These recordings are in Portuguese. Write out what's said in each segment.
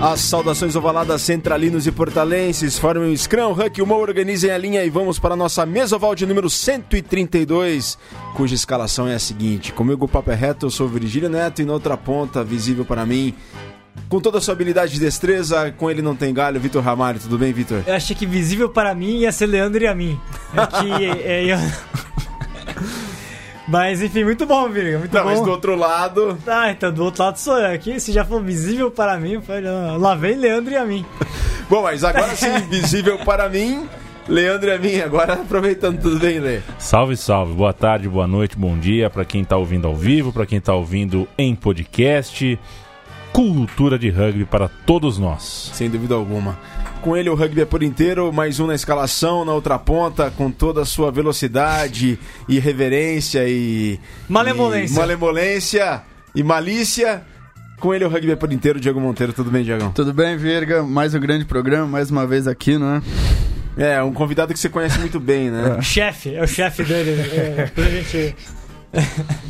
As saudações ovaladas centralinos e portalenses formem o Scrum, Huck e o organizem a linha e vamos para a nossa mesa oval de número 132, cuja escalação é a seguinte. Comigo o papo é reto, eu sou Virgílio Neto e na outra ponta, visível para mim, com toda a sua habilidade e destreza, com ele não tem galho, Vitor Ramalho. Tudo bem, Vitor? Eu achei que visível para mim ia ser Leandro e a mim. É que é, eu... Mas enfim, muito bom, Virga. Muito não, bom. mas do outro lado. Tá, então do outro lado sou eu. Aqui, se já for visível para mim, foi, lá vem Leandro e a mim. bom, mas agora sim, visível para mim. Leandro e a mim, agora aproveitando tudo bem, Lê. Salve, salve. Boa tarde, boa noite, bom dia para quem tá ouvindo ao vivo, para quem tá ouvindo em podcast. Cultura de rugby para todos nós. Sem dúvida alguma. Com ele o rugby é por inteiro, mais um na escalação, na outra ponta, com toda a sua velocidade e reverência e. Malemolência. E malemolência e malícia. Com ele o rugby é por inteiro, Diego Monteiro. Tudo bem, Diego? Tudo bem, Virga? Mais um grande programa, mais uma vez aqui, não é? É, um convidado que você conhece muito bem, né? É. Chefe, é o chefe dele. É, a gente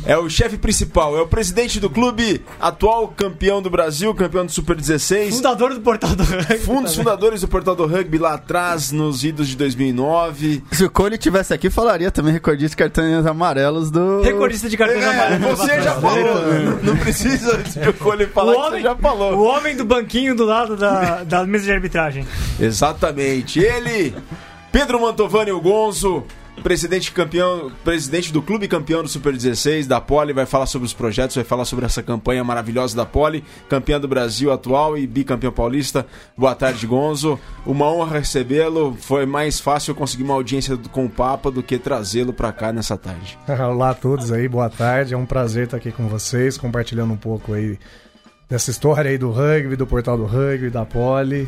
é o chefe principal, é o presidente do clube, atual campeão do Brasil, campeão do Super 16. Fundador do Portal do Rugby. Fundos fundadores do Portal do Rugby lá atrás, nos idos de 2009. Se o Cole tivesse aqui, falaria também recordista de cartões amarelos do. Recordista de cartões é, amarelos. Você já falou, não, não precisa de o Cole falar, o homem, já falou. O homem do banquinho do lado da, da mesa de arbitragem. Exatamente. Ele, Pedro Mantovani, o Gonzo presidente campeão, presidente do clube campeão do Super 16 da Poli, vai falar sobre os projetos, vai falar sobre essa campanha maravilhosa da Poli, campeã do Brasil atual e bicampeão paulista. Boa tarde, Gonzo. Uma honra recebê-lo. Foi mais fácil conseguir uma audiência com o Papa do que trazê-lo para cá nessa tarde. Olá a todos aí, boa tarde. É um prazer estar aqui com vocês, compartilhando um pouco aí dessa história aí do rugby, do portal do rugby, da Poli.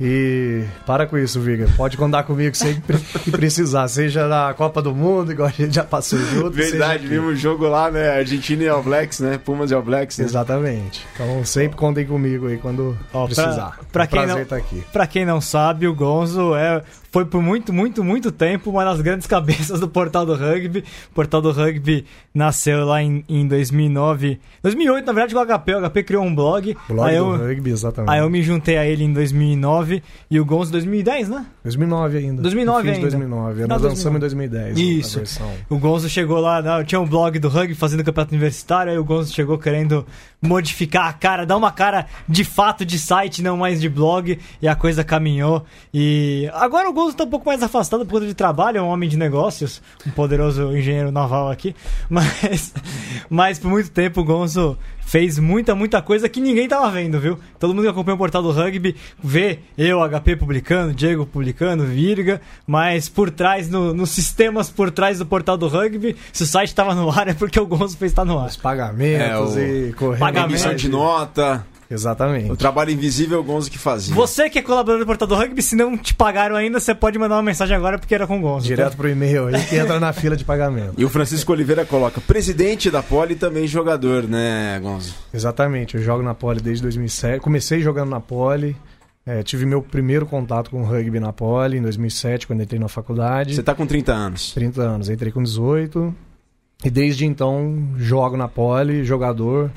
E para com isso, Viga. Pode contar comigo sempre que precisar. Seja na Copa do Mundo, igual a gente já passou junto. Verdade, vimos o jogo lá, né? Argentina e All Blacks, né? Pumas e All Blacks. Né? Exatamente. Então sempre contem comigo aí quando Ó, precisar. Pra, pra é um quem não, estar aqui. Pra quem não sabe, o Gonzo é foi por muito, muito, muito tempo uma das grandes cabeças do Portal do Rugby. O Portal do Rugby nasceu lá em, em 2009. 2008, na verdade, com o HP. O HP criou um blog. Blog aí do eu, Rugby, exatamente. Aí eu me juntei a ele em 2009 e o Gonzo 2010, né? 2009 ainda. 2009 ainda. 2009. Nós lançamos em 2010. Isso. O Gonzo chegou lá, tinha um blog do rugby fazendo campeonato universitário, aí o Gonzo chegou querendo modificar a cara, dar uma cara de fato de site, não mais de blog, e a coisa caminhou. E agora o Gonzo está um pouco mais afastado por conta de trabalho, é um homem de negócios, um poderoso engenheiro naval aqui, mas, mas por muito tempo o Gonzo fez muita, muita coisa que ninguém tava vendo, viu? Todo mundo que acompanha o portal do rugby vê eu, HP publicando, Diego publicando, Virga, mas por trás, no, nos sistemas por trás do portal do rugby, se o site tava no ar é porque o Gonzo fez estar no ar. Os pagamentos é, o... e correio. Pagamento de nota. Exatamente. O trabalho invisível é o Gonzo que fazia. Você que é colaborador do Portal do Rugby, se não te pagaram ainda, você pode mandar uma mensagem agora porque era com o Gonzo. Direto tá? pro e-mail aí que entra na fila de pagamento. E o Francisco Oliveira coloca, presidente da Poli e também jogador, né, Gonzo? Exatamente, eu jogo na Poli desde 2007. Comecei jogando na Poli. É, tive meu primeiro contato com o rugby na Poli em 2007, quando entrei na faculdade. Você tá com 30 anos? 30 anos, entrei com 18. E desde então jogo na Poli, jogador.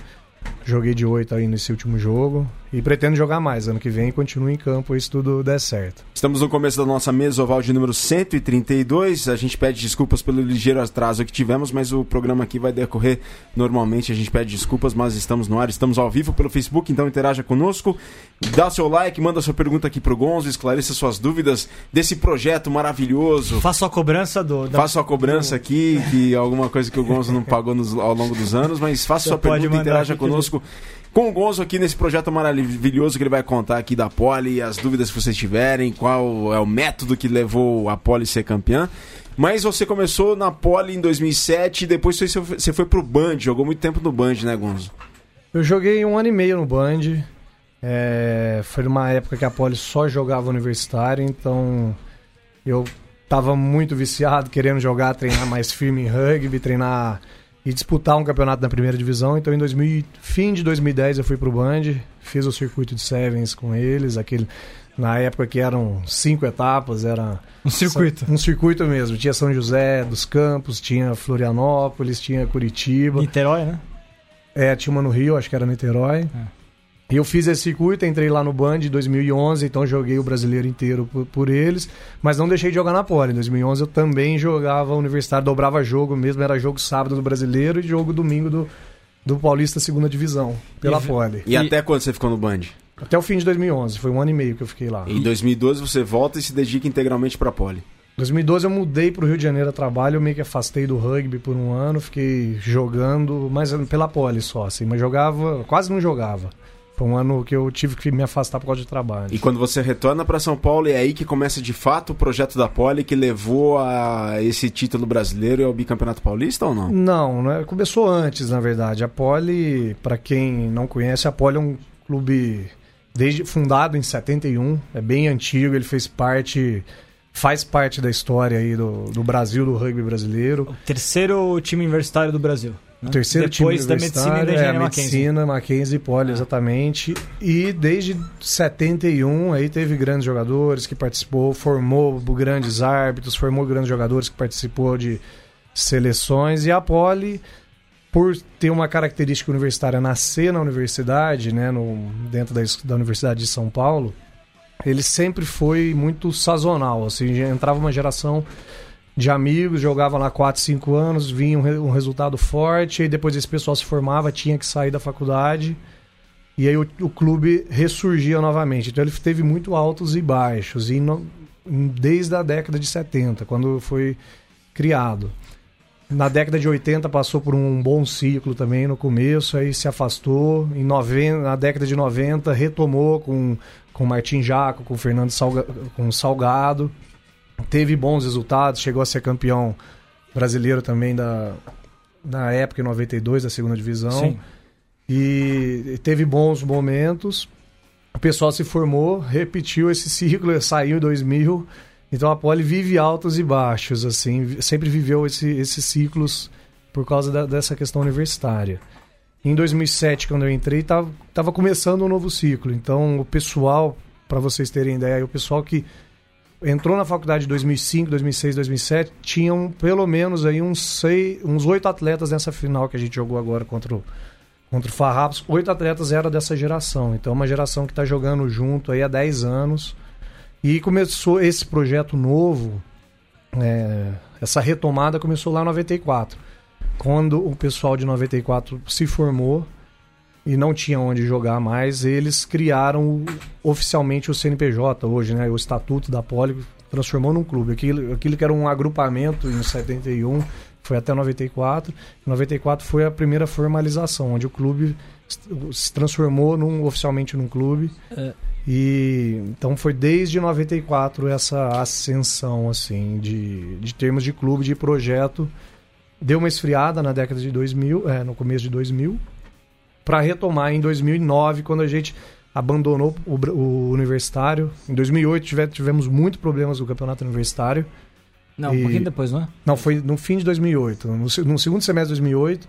Joguei de 8 aí nesse último jogo. E pretendo jogar mais ano que vem e continuo em campo se tudo der certo. Estamos no começo da nossa mesa oval de número 132. A gente pede desculpas pelo ligeiro atraso que tivemos, mas o programa aqui vai decorrer normalmente. A gente pede desculpas, mas estamos no ar, estamos ao vivo pelo Facebook, então interaja conosco. Dá seu like, manda sua pergunta aqui pro Gonzo, esclareça suas dúvidas desse projeto maravilhoso. Faça a cobrança do. Da... Faça a cobrança aqui, que alguma coisa que o Gonzo não pagou nos, ao longo dos anos, mas faça Você sua pergunta, interaja conosco. Que com o Gonzo aqui nesse projeto maravilhoso que ele vai contar aqui da Poli, as dúvidas que vocês tiverem, qual é o método que levou a Poli a ser campeã. Mas você começou na Poli em 2007 e depois você foi pro Band, jogou muito tempo no Band, né, Gonzo? Eu joguei um ano e meio no Band. É, foi numa época que a Poli só jogava universitário, então eu tava muito viciado, querendo jogar, treinar mais firme em rugby, treinar e disputar um campeonato na primeira divisão. Então, em 2000, fim de 2010, eu fui pro Band, fiz o circuito de Sevens com eles, aquele na época que eram cinco etapas, era um circuito. Um circuito mesmo. Tinha São José dos Campos, tinha Florianópolis, tinha Curitiba. Niterói, né? É, tinha uma no Rio, acho que era Niterói. É. E eu fiz esse circuito, entrei lá no Band em 2011, então joguei o brasileiro inteiro por, por eles, mas não deixei de jogar na Poli. Em 2011 eu também jogava universitário, dobrava jogo mesmo, era jogo sábado do brasileiro e jogo domingo do, do Paulista segunda divisão, pela E- Poli. E, até quando você ficou no Band? Até o fim de 2011, foi um ano e meio que eu fiquei lá. Em 2012 você volta e se dedica integralmente pra Poli. 2012 eu mudei pro Rio de Janeiro a trabalho, eu meio que afastei do rugby por um ano, fiquei jogando, mas pela poli só, assim, mas jogava, quase não jogava. Foi um ano que eu tive que me afastar por causa de trabalho. E quando você retorna pra São Paulo, é aí que começa de fato o projeto da Poli que levou a esse título brasileiro e ao bicampeonato paulista ou não? Não, né? começou antes, na verdade. A Poli, para quem não conhece, a Poli é um clube desde fundado em 71, é bem antigo, ele fez parte faz parte da história aí do, do Brasil, do rugby brasileiro. O terceiro time universitário do Brasil. Né? O terceiro Depois time da medicina e da engenharia é, a Mackenzie. medicina, Mackenzie e Poli, exatamente. E desde 71 aí teve grandes jogadores que participou, formou grandes árbitros, formou grandes jogadores que participou de seleções e a Poli por ter uma característica universitária nascer na universidade, né, no, dentro da, da Universidade de São Paulo, ele sempre foi muito sazonal, assim, entrava uma geração de amigos, jogava lá 4, 5 anos, vinha um, re- um resultado forte, e depois esse pessoal se formava, tinha que sair da faculdade, e aí o, o clube ressurgia novamente. Então ele teve muito altos e baixos, e no- desde a década de 70, quando foi criado. Na década de 80 passou por um bom ciclo também no começo, aí se afastou. Em 90, na década de 90 retomou com com Martim Jaco, com Fernando Salga, com Salgado. Teve bons resultados, chegou a ser campeão brasileiro também da na época em 92 da segunda divisão. Sim. E teve bons momentos. O pessoal se formou, repetiu esse ciclo, saiu em 2000. Então a Poli vive altos e baixos, assim, sempre viveu esse- esses ciclos por causa da- dessa questão universitária. Em 2007, quando eu entrei, tava, tava começando um novo ciclo. Então o pessoal, para vocês terem ideia, o pessoal que entrou na faculdade em 2005, 2006, 2007, tinham pelo menos aí uns seis, uns oito atletas nessa final que a gente jogou agora contra o contra o Farrapos, oito atletas eram dessa geração. Então, é uma geração que está jogando junto aí há 10 anos. E começou esse projeto novo, é, essa retomada começou lá em 94. Quando o pessoal de 94 se formou e não tinha onde jogar mais, eles criaram oficialmente o CNPJ hoje, né? O Estatuto da Poli transformou num clube. Aquilo, aquilo que era um agrupamento em 71 foi até 94. Em 94 foi a primeira formalização, onde o clube se transformou num, oficialmente num clube. É. E então foi desde 94 essa ascensão assim de, de termos de clube, de projeto. Deu uma esfriada na década de 2000, é, no começo de 2000, para retomar em 2009, quando a gente abandonou o, o universitário. Em 2008 tive- tivemos muitos problemas no campeonato universitário. Não, E- um pouquinho depois, não é? Não, foi no fim de 2008. No, no segundo semestre de 2008,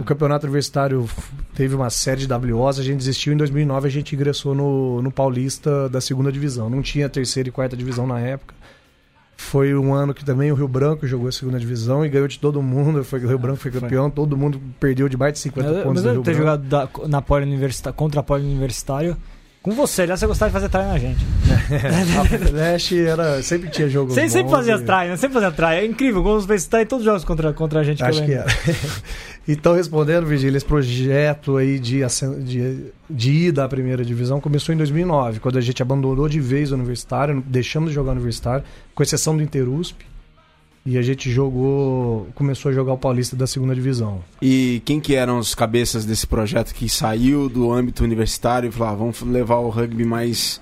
o campeonato universitário teve uma série de WOs, a gente desistiu. Em 2009, a gente ingressou no, no Paulista da segunda divisão. Não tinha terceira e quarta divisão na época. Foi um ano que também o Rio Branco jogou a segunda divisão e ganhou de todo mundo. Foi, o Rio Branco foi campeão, todo mundo perdeu de mais de 50 Eu, pontos mas Rio ter Branco. jogado da- na poli universita- contra a poli universitário com você. Aliás, você gostava de fazer trai na gente. A Flash era, sempre tinha jogo Você sempre bons fazia e- as trai, né? Sempre fazia trai. É incrível. O Gomes fez trai em todos os jogos contra, contra a gente. Acho que lembro. era. então, respondendo, Virgílio, esse projeto aí de, de, de ida à primeira divisão começou em 2009, quando a gente abandonou de vez o universitário, deixamos de jogar universitário, com exceção do Interusp. E a gente jogou, começou a jogar o Paulista da segunda divisão. E quem que eram os cabeças desse projeto que saiu do âmbito universitário e falou, ah, vamos levar o rugby mais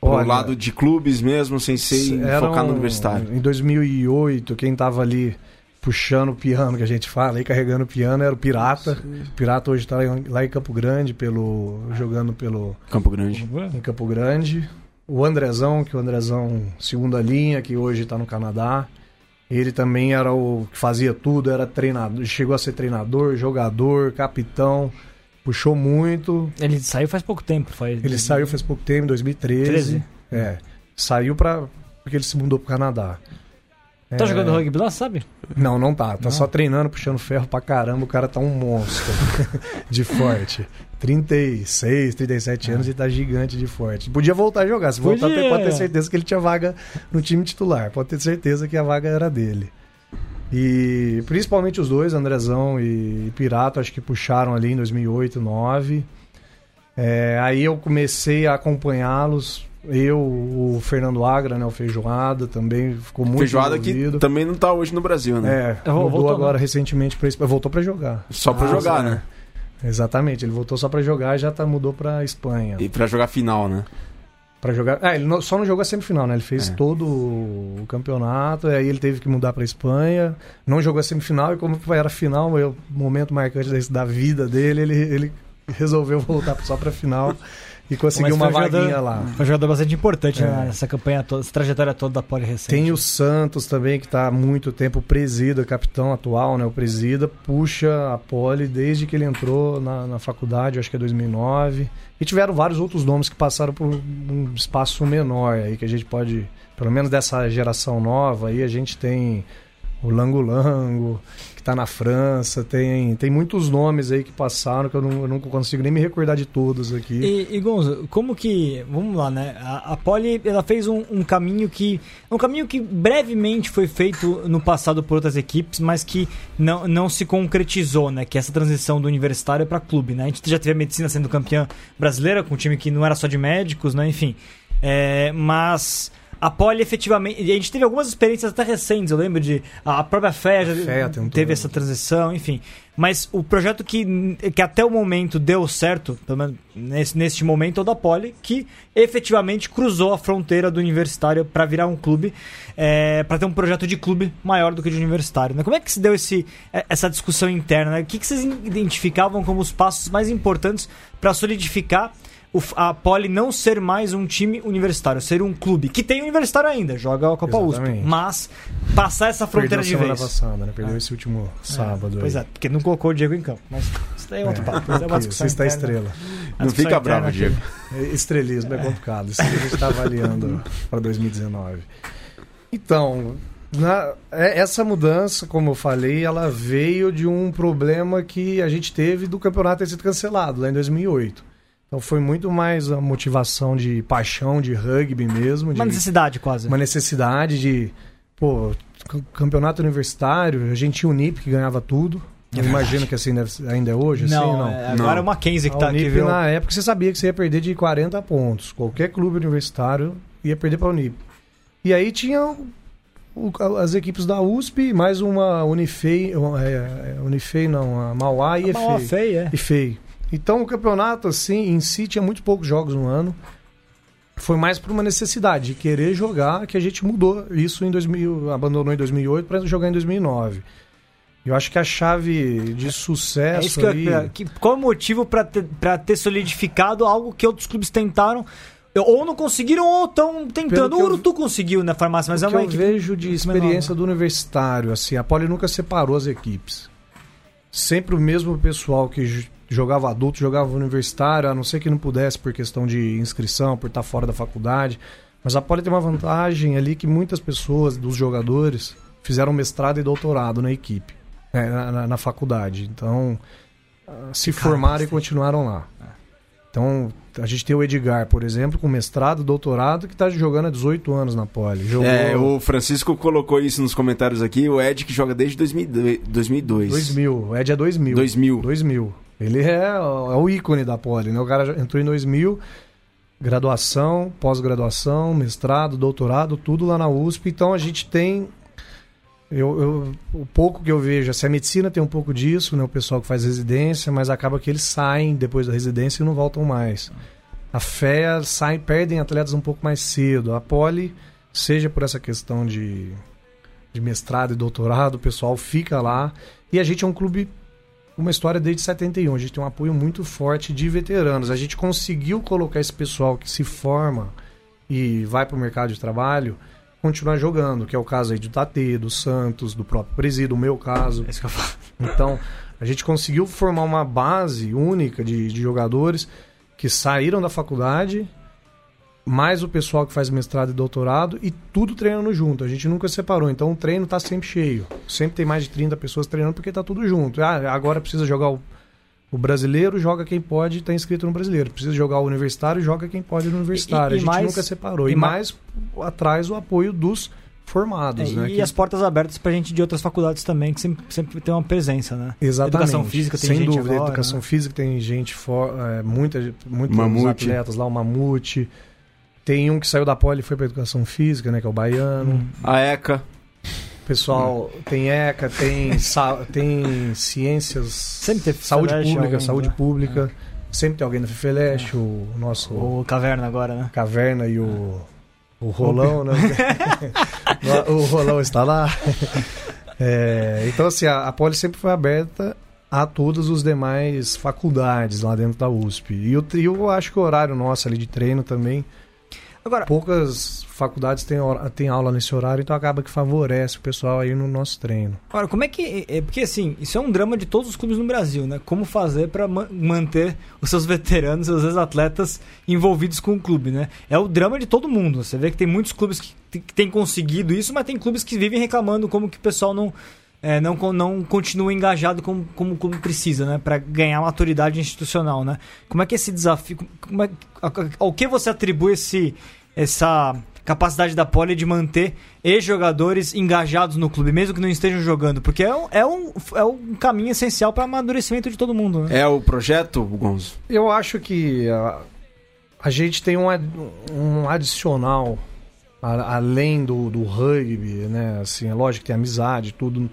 pro Olha, lado de clubes mesmo, sem ser Eram- focar no universitário? Em 2008, quem tava ali puxando o piano, que a gente fala, aí carregando o piano, era o Pirata. O Pirata hoje tá lá em Campo Grande, pelo, jogando pelo, Campo Grande. em Campo Grande. O Andrezão, que o Andrezão, segunda linha, que hoje está no Canadá. Ele também era o que fazia tudo, era treinador, chegou a ser treinador, jogador, capitão, puxou muito. Ele saiu faz pouco tempo. Faz... Ele saiu faz pouco tempo, em 2013. 13? É, saiu para porque ele se mudou para o Canadá. Tá jogando rugby lá, sabe? Não, não tá. Tá só treinando, puxando ferro pra caramba. O cara tá um monstro de forte. 36, 37 anos e tá gigante de forte. Podia voltar a jogar. Se voltar, Podia. pode ter certeza que ele tinha vaga no time titular. Pode ter certeza que a vaga era dele. E principalmente os dois, Andrezão e Pirato, acho que puxaram ali em 2008, 2009. É, aí eu comecei a acompanhá-los. Eu, o Fernando Agra, né, o Feijoada, também ficou muito Feijoada que envolvido. também não tá hoje no Brasil, né? É, Eu vou- mudou voltou, agora né? recentemente para Espanha. Voltou para jogar. Só pra Ah, jogar, né? Exatamente, ele voltou só para jogar e já tá, mudou para Espanha. E pra jogar final, né? Para jogar. É, ele não- só não jogou a semifinal, né? Ele fez É. todo o campeonato, e aí ele teve que mudar para Espanha. Não jogou a semifinal e como era a final, o momento marcante da vida dele, ele, ele resolveu voltar só para final e conseguiu uma um vaguinha lá. Foi um jogador bastante importante É. né, nessa campanha toda, essa trajetória toda da Poli recente. Tem o Santos também, que está há muito tempo, o Presida, capitão atual, né? O Presida puxa a pole desde que ele entrou na, na faculdade, acho que é 2009. E tiveram vários outros nomes que passaram por um espaço menor aí, que a gente pode, pelo menos dessa geração nova aí, a gente tem o Lango Lango, está na França, tem, tem muitos nomes aí que passaram que eu não, eu não consigo nem me recordar de todos aqui. E, e Gonzo, como que. Vamos lá, né? A, a Poli ela fez um, um caminho que. Um caminho que brevemente foi feito no passado por outras equipes, mas que não, não se concretizou, né? Que é essa transição do universitário para clube, né? A gente já teve a medicina sendo campeã brasileira, com um time que não era só de médicos, né? Enfim. É, mas. A Poli efetivamente. A gente teve algumas experiências até recentes, eu lembro de. A própria Fé já teve essa transição, enfim. Mas o projeto que, que até o momento deu certo, pelo menos nesse, neste momento, é o da Poli, que efetivamente cruzou a fronteira do universitário para virar um clube, é, para ter um projeto de clube maior do que de universitário. Né? Como é que se deu esse, é, essa discussão interna? né? O que, que vocês identificavam como os passos mais importantes para solidificar a Poli não ser mais um time universitário, ser um clube que tem universitário ainda, joga a Copa USP, Exatamente. mas passar essa fronteira Perdeu de semana vez. passada, né? Perdeu É. esse último sábado. Pois aí. é, porque não colocou o Diego em campo. Mas isso daí é outro papo. Isso é uma Aqui, discussão Você está estrela. Não fica bravo, interna Diego. aqui. Estrelismo é complicado. Isso que a gente está avaliando para 2019. Então, na- é- essa mudança, como eu falei, ela veio de um problema que a gente teve do campeonato ter sido cancelado lá em 2008. Então foi muito mais a motivação de paixão de rugby mesmo, de Uma necessidade quase. uma necessidade de, pô, campeonato universitário, a gente tinha o NIP que ganhava tudo. Eu imagino que assim deve ainda é hoje, assim, não, não. é, agora Não. é uma Mackenzie que A tá aqui, Unip, viu? na época, você sabia que você ia perder de 40 pontos. Qualquer clube universitário ia perder para a Unip. E aí tinha o- o- as equipes da USP, mais uma Unifei, é, é, Unifei não, a Mauá e A Mauá EFEI. Fei, é. E FEI. Então o campeonato, assim, em si tinha muito poucos jogos no ano. Foi mais por uma necessidade de querer jogar que a gente mudou isso em 2000, abandonou em 2008 para jogar em 2009. Eu acho que a chave de sucesso É isso que eu, aí... que, qual é o motivo pra ter, pra ter solidificado algo que outros clubes tentaram ou não conseguiram ou estão tentando. Que O eu- Urutu conseguiu na farmácia, mas é que uma eu equipe vejo de menor, experiência né? do universitário, assim, a Poli nunca separou as equipes. Sempre o mesmo pessoal que jogava adulto, jogava universitário, a não ser que não pudesse por questão de inscrição, por estar fora da faculdade. Mas a Poli tem uma vantagem ali que muitas pessoas, dos jogadores, fizeram mestrado e doutorado na equipe, né, na, na- na faculdade. Então, ah, se formaram e continuaram lá. Então, a gente tem o Edgar, por exemplo, com mestrado, doutorado, que está jogando há 18 anos na Poli. Jogou É, o Francisco colocou isso nos comentários aqui. O Ed que joga desde 2002. 2002. 2000, o Ed é 2000. 2000. 2000. Ele é, é o ícone da Poli, né? O cara entrou em 2000, graduação, pós-graduação, mestrado, doutorado, tudo lá na USP. Então a gente tem. Eu, eu- o pouco que eu vejo, assim, a medicina tem um pouco disso, né? O pessoal que faz residência, mas acaba que eles saem depois da residência e não voltam mais. A FEA sai, perdem atletas um pouco mais cedo. A Poli, seja por essa questão de, de mestrado e doutorado, o pessoal fica lá. E a gente é um clube uma história desde 71. A gente tem um apoio muito forte de veteranos. A gente conseguiu colocar esse pessoal que se forma e vai para o mercado de trabalho continuar jogando, que é o caso aí do Tate, do Santos, do próprio Presídio, o meu caso. É isso que eu falo. Então, a gente conseguiu formar uma base única de, de jogadores que saíram da faculdade mais o pessoal que faz mestrado e doutorado e tudo treinando junto. A gente nunca separou, então o treino tá sempre cheio. Sempre tem mais de 30 pessoas treinando porque tá tudo junto. Ah, agora precisa jogar o, o brasileiro, joga quem pode, está inscrito no brasileiro. Precisa jogar o universitário, joga quem pode no universitário. E- e a gente mais- nunca separou. e E, ma- mais atrás o apoio dos formados, É, né? e que- as portas abertas pra gente de outras faculdades também, que sempre, sempre tem uma presença, né? Exatamente. Educação física tem Sem gente dúvida, agora, educação né? física tem gente for, é, muita, muitos Mamute. atletas lá, o Mamute. Tem um que saiu da poli e foi para educação física, né, que é o baiano. A ECA. O pessoal tem ECA, tem sa- tem ciências, Sempre teve saúde Fifeleste, pública, algum, saúde né? pública. Sempre tem alguém da Fifeleste, o nosso O Caverna agora, né? Caverna e o o Rolão, né? o Rolão está lá. É, então, assim, a, a Poli sempre foi aberta a todas as demais faculdades lá dentro da USP. E trio, eu acho que o horário nosso ali de treino também, Agora, poucas faculdades têm, têm aula nesse horário, então acaba que favorece o pessoal aí no nosso treino. Agora, como é que. É, porque assim, isso é um drama de todos os clubes no Brasil, né? Como fazer pra ma- manter os seus veteranos, seus ex-atletas envolvidos com o clube, né? É o drama de todo mundo. Você vê que tem muitos clubes que, que têm conseguido isso, mas tem clubes que vivem reclamando como que o pessoal não. É, não, não continua engajado como, como o clube precisa, né? Pra ganhar maturidade institucional, né? Como é que esse desafio. Como é, ao que você atribui esse, essa capacidade da Poli de manter ex-jogadores engajados no clube, mesmo que não estejam jogando? Porque é um, é um, é um caminho essencial para amadurecimento de todo mundo, né? É o projeto, Gonzo? Eu acho que a, a gente tem um, ad- um adicional a- além do, do rugby, né? Assim, é lógico que tem amizade, tudo.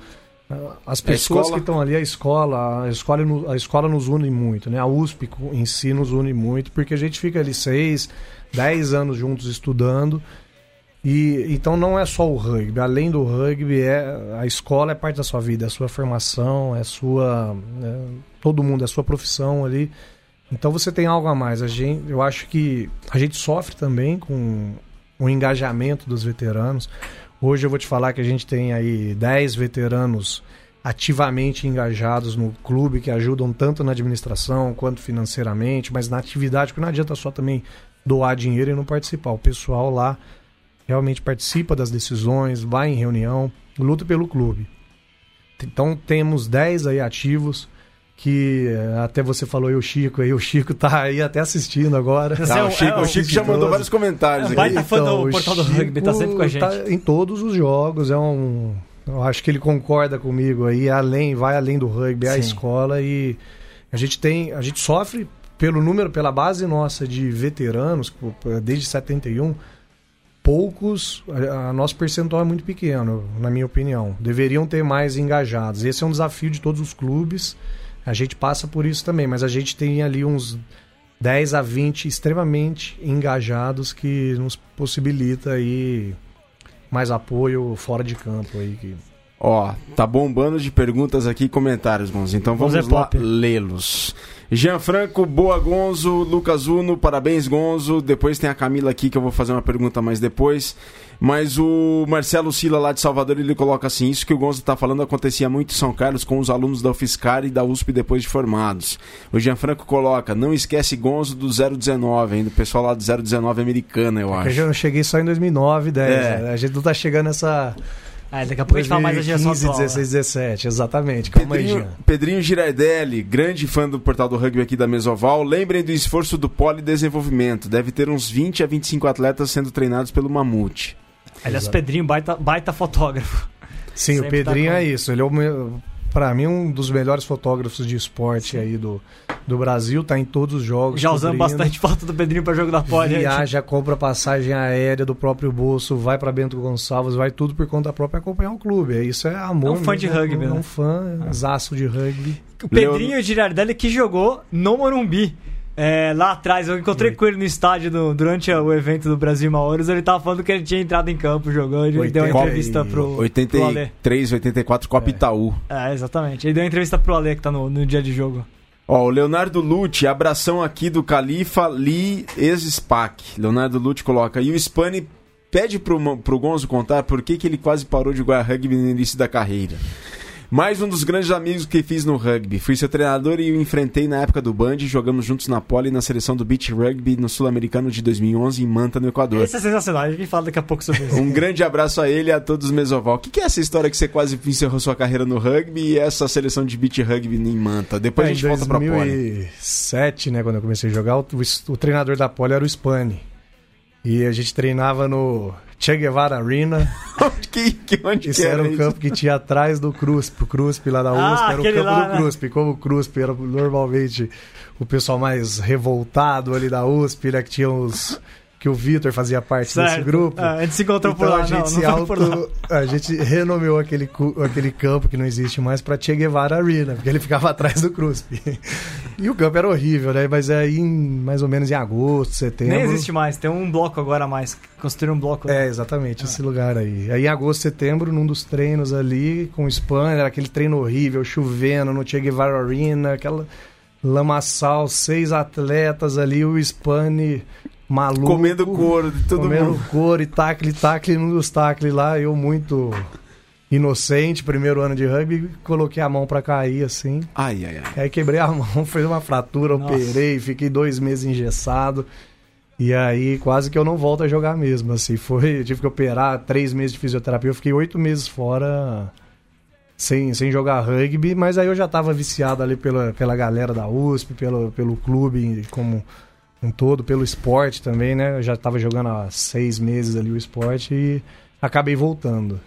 As pessoas que estão ali, a escola, a escola, a escola nos une muito, né? A USP em si nos une muito, porque a gente fica ali seis, dez anos juntos estudando. E então não é só o rugby, além do rugby, é a escola é parte da sua vida, é a sua formação, é a sua. é, todo mundo, é a sua profissão ali. Então você tem algo a mais. A gente, eu acho que a gente sofre também com o engajamento dos veteranos. Hoje eu vou te falar que a gente tem aí 10 veteranos ativamente engajados no clube que ajudam tanto na administração quanto financeiramente, mas na atividade, porque não adianta só também doar dinheiro e não participar. O pessoal lá realmente participa das decisões, vai em reunião, luta pelo clube. Então temos 10 aí ativos que eh, até você falou aí o Chico aí, o Chico tá aí até assistindo agora. Tá, é o Chico, é o Chico já mandou vários comentários É aqui. baita fã do Portal do Rugby, tá sempre com a Chico gente. tá em todos os jogos, é um. Eu acho que ele concorda comigo aí, além, vai além do rugby, é a escola e a gente tem, a gente sofre pelo número, pela base nossa de veteranos, desde 71, poucos, a, a nosso percentual é muito pequeno, na minha opinião. Deveriam ter mais engajados. Esse é um desafio de todos os clubes. A gente passa por isso também, mas a gente tem ali uns 10 a 20 extremamente engajados que nos possibilita aí mais apoio fora de campo aí que Ó, tá bombando de perguntas aqui e comentários, Gonzo. Então vamos Gonzo é lá lê-los. Gianfranco, boa Gonzo, Lucas Uno, parabéns Gonzo. Depois tem a Camila aqui que eu vou fazer uma pergunta mais depois. Mas o Marcelo Sila lá de Salvador, ele coloca assim, isso que o Gonzo tá falando acontecia muito em São Carlos com os alunos da UFSCar e da USP depois de formados. O Gianfranco coloca, não esquece Gonzo do 019, ainda o pessoal lá do 019 americana, eu eu acho. não cheguei só em 2009, 10. É. né? A gente não tá chegando nessa Ah, daqui a pouco a gente fala mais da geração 2015, atual. né? 16, 17, exatamente. Calma aí, Pedrinho, Jean. Pedrinho Girardelli, grande fã do portal do rugby aqui da Mesoval. Lembrem do esforço do Polidesenvolvimento. Deve ter uns 20 a 25 atletas sendo treinados pelo Mamute. Aliás, Exato. Pedrinho, baita, baita fotógrafo. Sim, Sempre o Pedrinho tá com- é isso. Ele é o pra mim um dos melhores fotógrafos de esporte aí do, do Brasil, tá em todos os jogos. Já cobrindo. bastante foto do Pedrinho pra jogo da Poli. né? Viaja, compra passagem aérea do próprio bolso, vai pra Bento Gonçalves, vai tudo por conta própria acompanhar o clube. É Isso é amor. É um fã de mesmo, rugby, É né? um fã, zaço de rugby. O Pedrinho Girardelli que jogou no Morumbi. É, lá atrás, eu encontrei com ele no estádio no- durante o evento do Brasil Maouros. Ele tava falando que ele tinha entrado em campo jogando. Ele deu uma entrevista pro, pro Ale. 83, 84, Copa É. Itaú. É, exatamente. Ele deu uma entrevista pro Ale que tá no, no dia de jogo. Ó, o Leonardo Lute, abração aqui do Califa Lee ex-SPAC. Leonardo Lute coloca, e o Spani pede pro, pro Gonzo contar por que, que ele quase parou de jogar rugby no início da carreira. Mais um dos grandes amigos que fiz no rugby. Fui seu treinador e o enfrentei na época do Band. Jogamos juntos na Poli na seleção do Beach Rugby no Sul-Americano de 2011 em Manta, no Equador. Esse é sensacional, a gente fala daqui a pouco sobre isso. Um grande abraço a ele e a todos os Mesoval. O que, que é essa história que você quase encerrou sua carreira no rugby e essa seleção de beach rugby em Manta? Depois É, a gente em volta pra Poli. 2007, né, quando eu comecei a jogar, o, o treinador da Poli era o Spani. E a gente treinava no Che Guevara Arena. Onde que, que, onde Esse que era o isso? campo que tinha atrás do CRUSP. O CRUSP lá da USP Ah, era o campo lá, do né? CRUSP. Como o CRUSP era normalmente o pessoal mais revoltado ali da USP, né, que tinha os... Que o Vitor fazia parte desse Certo. grupo. Ah, a gente se encontrou por Então lá, a gente não, se não por auto, a gente renomeou aquele, aquele campo que não existe mais pra Che Guevara Arena, porque ele ficava atrás do CRUSP. E o campo era horrível, né? Mas aí em, mais ou menos em agosto, setembro. Nem existe mais, tem um bloco agora a mais. Construíram um bloco. É, exatamente, esse lugar aí. Aí em agosto, setembro, num dos treinos ali, com o Spanier, era aquele treino horrível, chovendo no Che Guevara Arena, aquela lamaçal, seis atletas ali, o Spani maluco. Comendo couro de todo comendo mundo. couro e tacle, tacle, num dos tacle lá, eu muito inocente, primeiro ano de rugby, coloquei a mão pra cair assim. Ai, ai, ai. Aí quebrei a mão, fez uma fratura, Nossa. operei, fiquei dois meses engessado. E aí quase que eu não volto a jogar mesmo, assim, foi, eu tive que operar, três meses de fisioterapia, eu fiquei oito meses fora sem, sem jogar rugby, mas aí eu já tava viciado ali pela, pela galera da USP, pelo, pelo clube como um todo, pelo esporte também, né? Eu já tava jogando há seis meses ali o esporte e acabei voltando.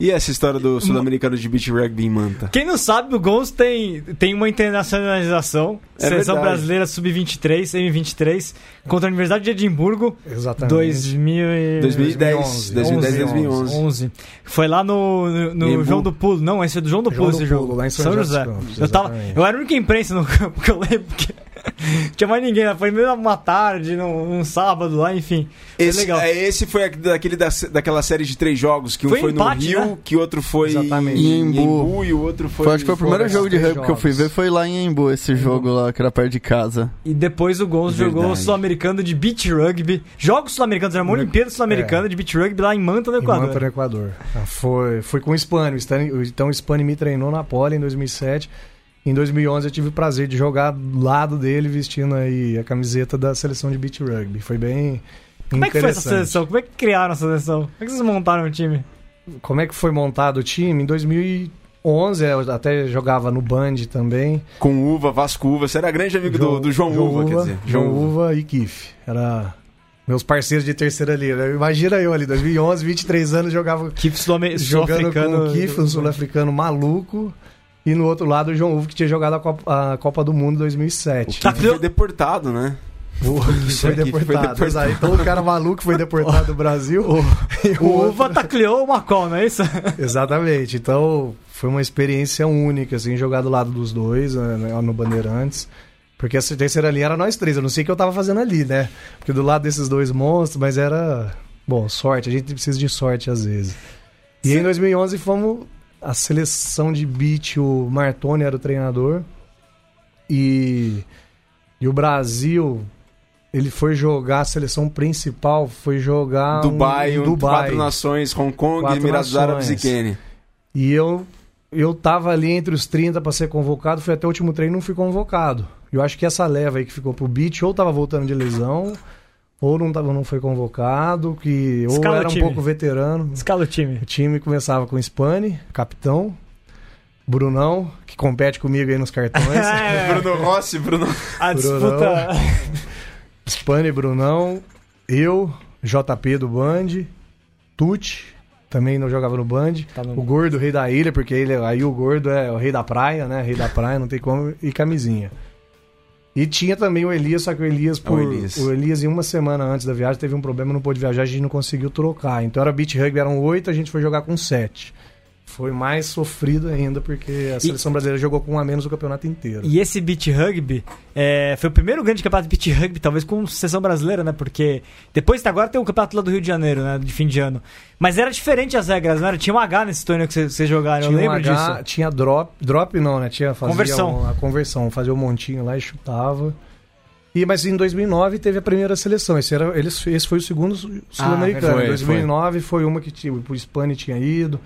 E essa história do sul-americano de beach rugby em Manta? Quem não sabe, o Gons tem, tem uma internacionalização. É Seleção verdade. Brasileira Sub-23, M23, contra a Universidade de Edimburgo, Exatamente. 2000 e... 2010, 2010, 2011. 11. Foi lá no, no, no. João do Pulo. Não, esse é do João do João Pulo do esse Pulo, jogo. lá em São José dos Campos, eu, tava, eu era a única imprensa no campo que eu lembro que tinha mais ninguém. né? Foi meio uma tarde, num, num sábado lá, enfim. Foi Esse, legal. é, esse foi aquele daquele da, daquela série de três jogos, que um Foi foi, empate, no Rio, né? que outro foi Exatamente. em Em Embu. Embu e o outro foi... Foi, acho que foi o primeiro jogo de rugby que eu fui ver, foi lá em Embu, esse jogo lá, que era perto de casa. E depois o Gonzo jogou o. Sul-Americano de Beach Rugby. Jogos Sul-Americanos, era uma Olimpíada Sul-Americana de Beach Rugby lá em Manta, no Em Equador. Manta, no Equador. Ah, Foi, foi com o Spani. O Spani- Então o Spani me treinou na Poli em 2007. Em 2011 eu tive o prazer de jogar do lado dele vestindo aí a camiseta da seleção de beach rugby. Foi bem Como é que foi essa seleção? Como é que criaram essa seleção? Como é que vocês montaram o time? Como é que foi montado o time? Em 2011 eu até jogava no Band também. Com Uva, Vasco Uva. Você era grande amigo do, do João, Uva, quer dizer. João Uva e Kiff. Era meus parceiros de terceira linha. Imagina eu ali, 2011, 23 anos, jogava Equipe sul-ame- jogando sul-africano. com o Kiff, um sul-africano maluco. E no outro lado o João Uva, que tinha jogado a Copa, a Copa do Mundo em 2007. Tá, Que foi deportado, né? O foi Kiff foi deportado. deportado. Exato. Então o cara maluco foi deportado do Brasil. O outro- Uva tacleou o Macol, não é isso? Exatamente. Então foi uma experiência única, assim, jogar do lado dos dois, né, no Bandeirantes. Porque essa terceira linha era nós três. Eu não sei o que eu tava fazendo ali, né? Porque do lado desses dois monstros, mas era. Bom, sorte. A gente precisa de sorte às vezes. E em 2011 fomos a seleção de beat. O Martoni era o treinador. E. E o Brasil. Ele foi jogar a seleção principal, foi jogar Dubai, um, um, quatro nações, Hong Kong, Quatro Emirados nações. Árabes e Quênia. E eu eu tava ali entre os 30 para ser convocado, fui até o último treino e não fui convocado. Eu acho que essa leva aí que ficou pro beat ou tava voltando de lesão, ou não tava não foi convocado, que ou Escala o era um pouco veterano. Escala o time. O time começava com Spani, capitão, Brunão, que compete comigo aí nos cartões. É, Bruno Rossi, Bruno... a Brunão. disputa. Spani, Brunão, eu, JP do Band, Tuti, também não jogava no Band. Tá no- O gordo, rei da ilha, porque ele, aí o gordo é o rei da praia, né? Rei da praia, não tem como. E camisinha. E tinha também o Elias, só que o Elias, por, o Elias. o Elias, em uma semana antes da viagem, teve um problema, não pôde viajar, a gente não conseguiu trocar. Então era beat rugby, eram oito, a gente foi jogar com sete. Foi mais sofrido ainda, porque a seleção brasileira jogou com um a menos o campeonato inteiro. E esse beat rugby é, foi o primeiro grande campeonato de beat rugby, talvez com seleção brasileira, né? Porque depois agora tem o campeonato lá do Rio de Janeiro, né? De fim de ano. Mas era diferente as regras, não era? Tinha um H nesse torneio que vocês jogaram, eu Tinha um lembro H, disso. Tinha drop, drop não, né? Tinha fazia Conversão. um- a conversão, fazia um montinho lá e chutava. E mas em 2009 teve a primeira seleção. Esse era, eles, esse foi o segundo sul- sul-americano. foi, em 2009 foi. uma que tinha, o Spani tinha ido.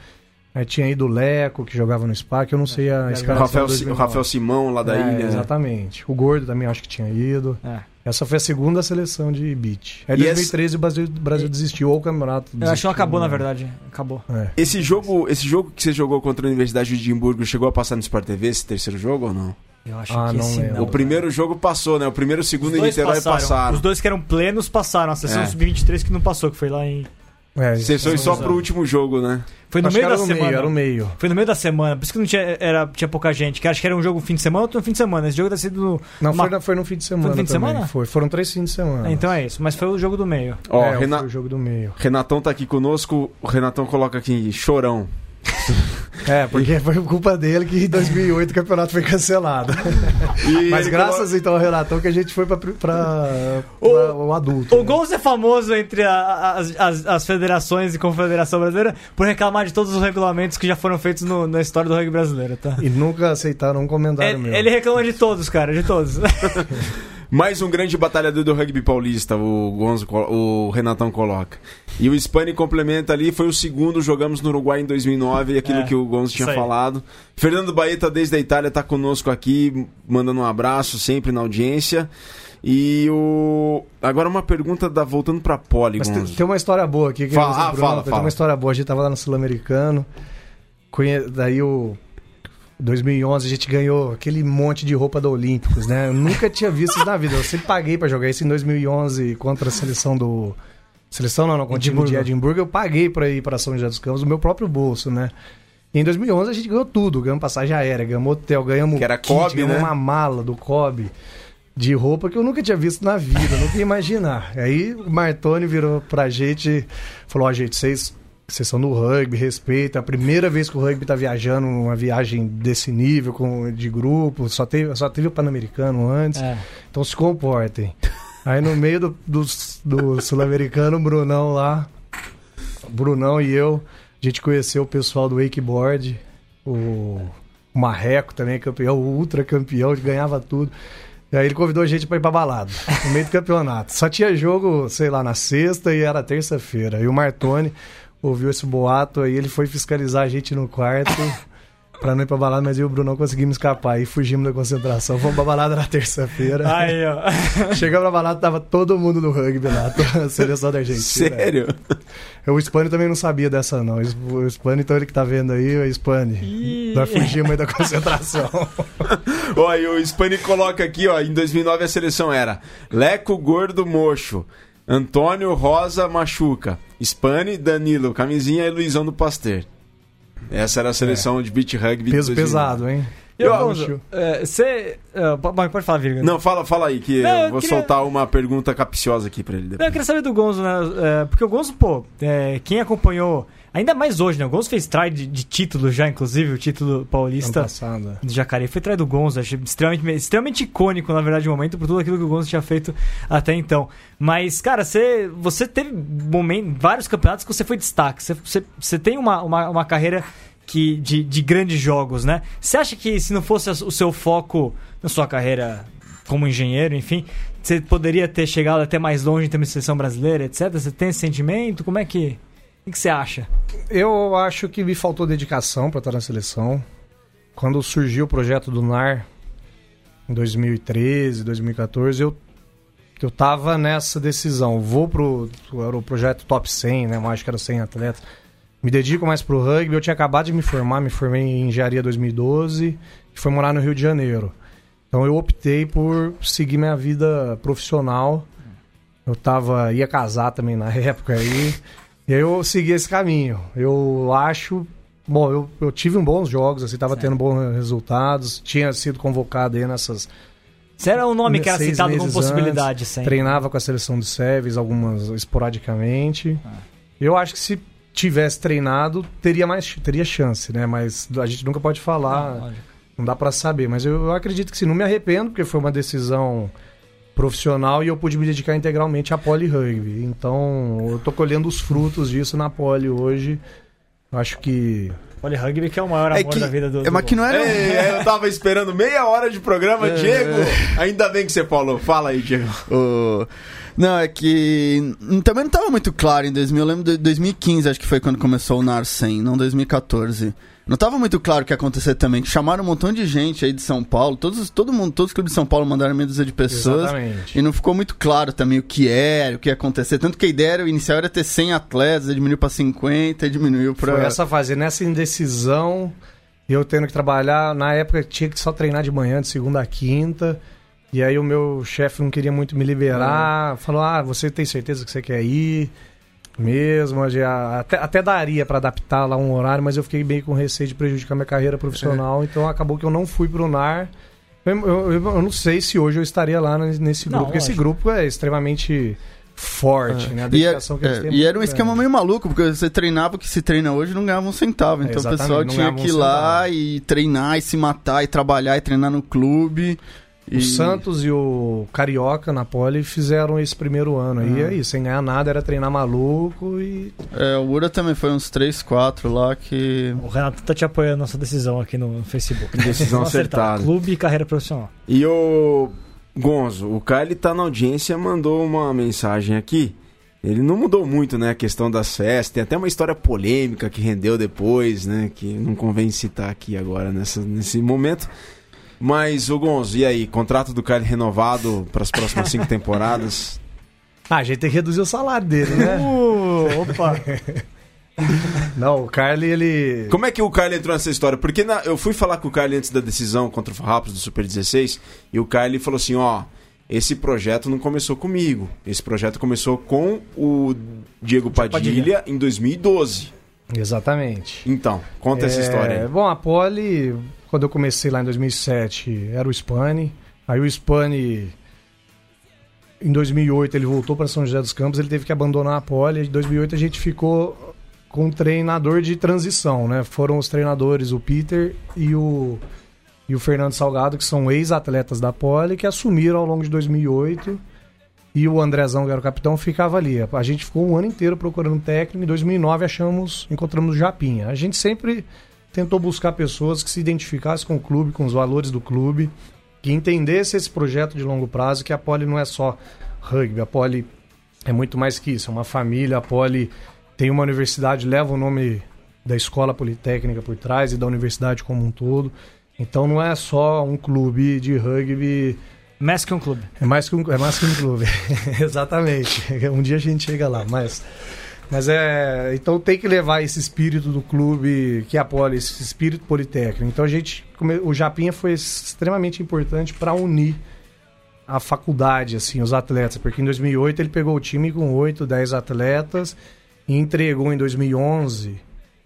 Aí tinha ido o Leco, que jogava no SPA, que eu não sei a O escalação Rafael, de o 2009. Rafael Simão lá da É, ilha. né? Exatamente. O Gordo também acho que tinha ido. É. Essa foi a segunda seleção de beat. Aí E esse- 2013 o Brasil, o Brasil desistiu, ou o campeonato Eu acho que desistiu, não acabou, na né? verdade. Acabou. É. Esse jogo, esse jogo que você jogou contra a Universidade de Edimburgo chegou a passar no Sport TV, esse terceiro jogo ou não? Eu acho Ah, que não não. o primeiro jogo passou, né? O primeiro, o segundo em dois Niterói passaram. Os dois que eram plenos passaram. A sessão É. sub-23 que não passou, que foi lá em. É, Vocês foram só pro último jogo, né? Foi no acho meio que da era no semana. meio, era no meio. Foi no meio da semana, por isso que não tinha, era, tinha pouca gente. Que acho que era um jogo fim de semana, outro no fim de semana. Esse jogo tá sido no. Não, Uma- foi, na- foi no fim de semana no fim de também. semana? Foi, foram três fins de semana. É, então é isso, mas foi o jogo do meio. Ó, é, foi o jogo do meio. Renatão tá aqui conosco. O Renatão coloca aqui, chorão. É, porque foi culpa dele que em 2008 o campeonato foi cancelado. E Mas graças então ao Renatão que a gente foi pra o adulto. O né? Gonzo é famoso entre a- as, as, as federações e confederação brasileira por reclamar de todos os regulamentos que já foram feitos no- na história do rugby brasileiro, tá? E nunca aceitaram um comentário Ele, meu. ele reclama de todos, cara, de todos. Mais um grande batalhador do rugby paulista, o Gonzo, o Renatão coloca. E o Spani complementa ali, foi o segundo, jogamos no Uruguai em 2009, aquilo É, que o Gonzo tinha falado. Fernando Baeta, desde a Itália, tá conosco aqui, mandando um abraço sempre na audiência. E o. Agora uma pergunta da... voltando pra Poli, Mas tem, tem uma história boa aqui. Que Fala, ah, Bruno, fala, Tem fala. uma história boa. A gente tava lá no Sul-Americano. conhe- Daí o. 2011 a gente ganhou aquele monte de roupa da Olímpicos, né? Eu nunca tinha visto isso na vida. Eu sempre paguei pra jogar isso em 2011 contra a seleção do. Seleção não, não, com o time de Edimburgo. Eu paguei pra ir pra São José dos Campos do meu próprio bolso, né? E em 2011 a gente ganhou tudo. Ganhamos passagem aérea, ganhamos hotel, ganhamos Que era kit, Kobe, ganhamos né? uma mala do Kobe de roupa que eu nunca tinha visto na vida, nunca ia imaginar. Aí o Martoni virou pra gente falou: Ó, gente, vocês, vocês são do rugby, respeita. É a primeira vez que o rugby tá viajando uma viagem desse nível, com, de grupo, só teve, só teve o Pan-Americano antes, É. então se comportem. Aí no meio do, do, do Sul-Americano, o Brunão lá, o Brunão e eu, a gente conheceu o pessoal do wakeboard, o Marreco também, campeão, o ultra campeão, ganhava tudo. E aí ele convidou a gente pra ir pra balada, no meio do campeonato. Só tinha jogo, sei lá, na sexta e era terça-feira. E o Martoni ouviu esse boato, aí ele foi fiscalizar a gente no quarto pra não ir pra balada, mas eu e o Brunão conseguimos escapar e fugimos da concentração. Fomos pra balada na terça-feira. Aí, ó. Chegamos na balada, tava todo mundo no rugby lá, a seleção da Argentina. Sério? O Spani também não sabia dessa, não. O Spani, então ele que tá vendo aí, o Spani. Ih. Nós fugimos aí da concentração. Ó, e o Spani coloca aqui, ó, em 2009 a seleção era Leco, Gordo, Mocho, Antônio, Rosa, Machuca, Spani, Danilo, Camisinha e Luizão do Pasteur. Essa era a seleção de beach rugby. Peso 2009. pesado, hein? Eu acho. é, você. é, pode pode falar, Virga. Não, fala, fala aí, que Não, eu eu vou queria- soltar uma pergunta capciosa aqui pra ele Não, eu depois. queria saber do Gonzo, né? É, porque o Gonzo, pô, é, quem acompanhou. Ainda mais hoje, né? O Gonzo fez try de, de título já, inclusive, o título paulista passado. do Jacareí. Foi try do Gonzo, achei extremamente, extremamente icônico, na verdade, o momento, por tudo aquilo que o Gonzo tinha feito até então. Mas, cara, você, você teve momento, vários campeonatos que você foi destaque. Você, você, você tem uma, uma, uma carreira que, de, de grandes jogos, né? Você acha que se não fosse o seu foco na sua carreira como engenheiro, enfim, você poderia ter chegado até mais longe em termos de seleção brasileira, etc? Você tem esse sentimento? Como é que. O que você acha? Eu acho que me faltou dedicação pra estar na seleção. Quando surgiu o projeto do NAR, em 2013, 2014, eu, eu tava nessa decisão. Vou pro. Era o projeto Top 100, né? Eu acho que era 100 atletas. Me dedico mais pro rugby. Eu tinha acabado de me formar, me formei em engenharia 2012 e fui morar no Rio de Janeiro. Então eu optei por seguir minha vida profissional. Eu tava, ia casar também na época aí. E aí eu segui esse caminho. Eu acho. Bom, eu, eu tive um bons jogos, assim, tava tendo bons resultados. Tinha sido convocado aí nessas. Você era um nome que era citado como possibilidade, antes, sempre. Treinava com a seleção de Seves, algumas esporadicamente. Ah. Eu acho que se tivesse treinado, teria mais teria chance, né? Mas a gente nunca pode falar. Lógico. Não dá pra saber, mas eu, eu acredito que sim, não me arrependo, porque foi uma decisão profissional e eu pude me dedicar integralmente à poli rugby. Então, eu tô colhendo os frutos disso na poli hoje. Eu acho que Poli Rugby que é o maior É amor que, da vida do, é, do mas que não era. Ei, É, eu tava esperando meia hora de programa, É. Diego. Ainda bem que você falou. Fala aí, Diego. o- Não, é que também não tava muito claro em 2000. Eu lembro de 2015, acho que foi quando começou o NAR 100, não 2014. Não tava muito claro o que ia acontecer também. Chamaram um montão de gente aí de São Paulo. Todos, todo mundo, todos os clubes de São Paulo mandaram meia dúzia de pessoas. Exatamente. E não ficou muito claro também o que era, o que ia acontecer. Tanto que a ideia era, inicial era ter 100 atletas, diminuiu pra 50, aí diminuiu pra... Foi essa fase, nessa indecisão, eu tendo que trabalhar, na época tinha que só treinar de manhã, de segunda a quinta. E aí o meu chefe não queria muito me liberar, falou: "Ah, você tem certeza que você quer ir?" Mesmo, até, até daria para adaptar lá um horário, mas eu fiquei bem com receio de prejudicar minha carreira profissional, então acabou que eu não fui pro NAR. Eu, eu- eu- não sei se hoje eu estaria lá nesse Não, grupo, porque esse grupo é extremamente forte, né? A E, era- dedicação que eles é, têm é e era um esquema grande. meio maluco, porque você treinava o que se treina hoje e não ganhava um centavo. Então o pessoal não tinha que ir um lá e treinar e se matar e trabalhar e treinar no clube. O E- Santos e o Carioca na Poli fizeram esse primeiro ano aí, Ah. aí, sem ganhar nada, era treinar maluco e. É, o Ura também foi uns 3, 4 lá que. O Renato tá te apoiando nossa decisão aqui no Facebook. Decisão acertada. Clube e carreira profissional. E o Gonzo, o Caio ele tá na audiência, mandou uma mensagem aqui. Ele não mudou muito, né, a questão das festas. Tem até uma história polêmica que rendeu depois, né, que não convém citar aqui agora nessa, nesse momento. Mas, o Gonzo, e aí? Contrato do Caio renovado para as próximas cinco temporadas? Ah, a gente tem que reduzir o salário dele, né? Uh, opa! Não, o Carly, ele. Como é que o Caio entrou nessa história? Porque na- eu fui falar com o Caio antes da decisão contra o Farrapos do Super 16 e o Caio falou assim, ó... Esse projeto não começou comigo. Esse projeto começou com o Diego Padilha, em 2012. Exatamente. Então, conta essa É, história aí. Bom, a Poli, quando eu comecei lá em 2007, era o Spani. Aí o Spani, em 2008, ele voltou para São José dos Campos, ele teve que abandonar a Poli. Em 2008 a gente ficou com um treinador de transição, né? Foram os treinadores, o Peter e o, e o Fernando Salgado, que são ex-atletas da Poli, que assumiram ao longo de 2008. E o Andrezão, que era o capitão, ficava ali. A gente ficou um ano inteiro procurando técnico. Em 2009 achamos, encontramos o Japinha. A gente sempre tentou buscar pessoas que se identificassem com o clube, com os valores do clube, que entendesse esse projeto de longo prazo, que a Poli não é só rugby, a Poli é muito mais que isso, é uma família, a Poli tem uma universidade, leva o nome da escola politécnica por trás e da universidade como um todo. Então não é só um clube de rugby Mais que um clube. é mais que um, é mais que um clube. Exatamente. Um dia a gente chega lá, mas. Mas é. Então tem que levar esse espírito do clube que apoia, esse espírito politécnico. Então a gente. O Japinha foi extremamente importante para unir a faculdade, assim, os atletas. Porque em 2008 ele pegou o time com 8, 10 atletas e entregou em 2011,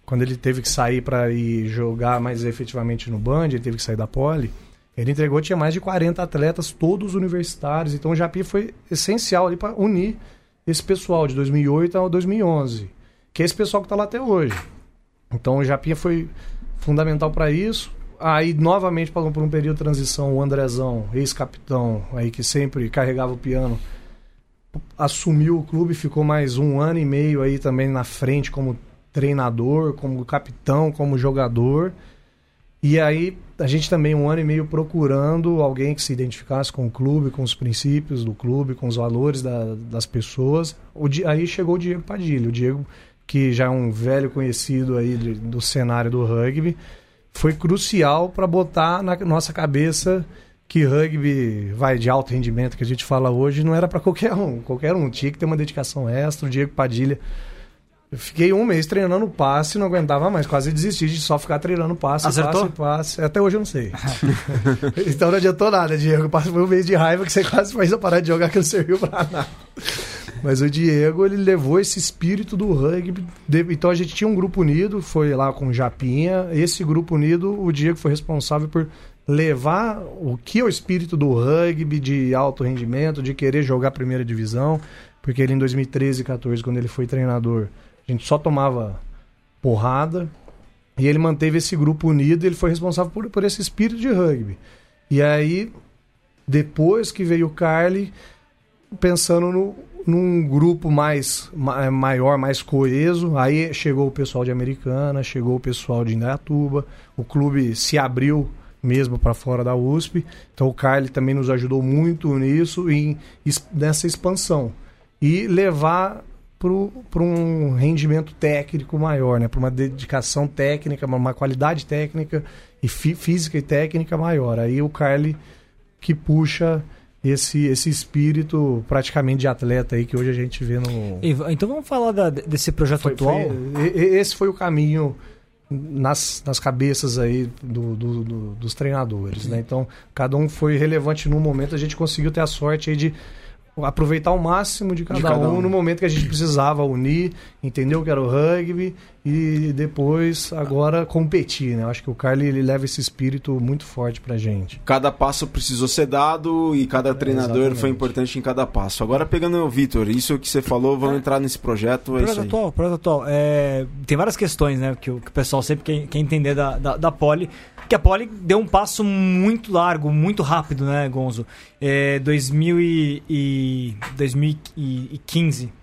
quando ele teve que sair para ir jogar mais efetivamente no Band, ele teve que sair da Poli. Ele entregou, tinha mais de 40 atletas, todos universitários. Então o Japi foi essencial ali para unir esse pessoal de 2008 ao 2011, que é esse pessoal que está lá até hoje. Então o Japinha foi fundamental para isso. Aí novamente passou por um período de transição o Andrezão, ex-capitão, aí que sempre carregava o piano, assumiu o clube, ficou mais um ano e meio aí também na frente como treinador, como capitão, como jogador. E aí a gente também um ano e meio procurando alguém que se identificasse com o clube, com os princípios do clube, com os valores da- das pessoas. O aí chegou o Diego Padilha, o Diego que já é um velho conhecido aí de- do cenário do rugby, foi crucial para botar na nossa cabeça que rugby vai de alto rendimento que a gente fala hoje não era para qualquer um, qualquer um tinha que ter uma dedicação extra. O Diego Padilha eu fiquei um mês treinando passe e não aguentava mais. Quase desisti de só ficar treinando passe, Acertou? passe, passe. Até hoje eu não sei. então não adiantou nada, Diego. Passe foi um mês de raiva que você quase fez eu parar de jogar que não serviu pra nada. Mas o Diego, ele levou esse espírito do rugby. Então a gente tinha um grupo unido, foi lá com o Japinha. Esse grupo unido, o Diego foi responsável por levar o que é o espírito do rugby, de alto rendimento, de querer jogar a primeira divisão. Porque ele em 2013 e 14, quando ele foi treinador, gente só tomava porrada. E ele manteve esse grupo unido e ele foi responsável por, por esse espírito de rugby. E aí, depois que veio o Carly, pensando no, num grupo mais ma- maior, mais coeso. Aí chegou o pessoal de Americana, chegou o pessoal de Indaiatuba. O clube se abriu mesmo para fora da USP. Então o Carly também nos ajudou muito nisso e nessa expansão e levar para um rendimento técnico maior, né? Para uma dedicação técnica, uma, qualidade técnica e fí- física e técnica maior. Aí o Carly que puxa esse, esse espírito praticamente de atleta aí que hoje a gente vê no. Então vamos falar da- desse projeto Foi- atual. foi- esse foi o caminho nas, nas cabeças aí do- do- do- dos treinadores, né? Então, cada um foi relevante no momento, a gente conseguiu ter a sorte aí de aproveitar o máximo de cada, cada um, um. no momento que a gente precisava unir, entendeu que era o rugby e depois agora competir, né? Eu acho que o Carly ele leva esse espírito muito forte pra gente. Cada passo precisou ser dado e cada treinador exatamente. foi importante em cada passo. Agora pegando o Vitor, isso que você falou, vamos entrar nesse projeto, é Projeto atual, projeto atual. É, tem várias questões, né, que o, que o pessoal sempre quer, quer entender da, da, da Poli. Que a Poli deu um passo muito largo, muito rápido, né, Gonzo? É, 2000 e, e 2015,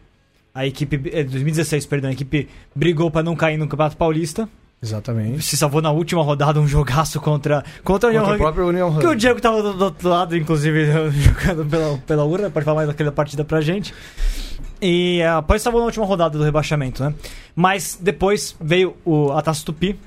a equipe, é, 2016, perdão, a equipe brigou para não cair no Campeonato Paulista. Exatamente. Se salvou na última rodada um jogaço contra, contra a União Contra o próprio União Porque o. Diego tava do, do outro lado, inclusive, jogando pela, pela urna, pode falar mais daquela partida pra gente. E a Poli salvou na última rodada do rebaixamento, né? Mas depois veio o, a Taça Tupi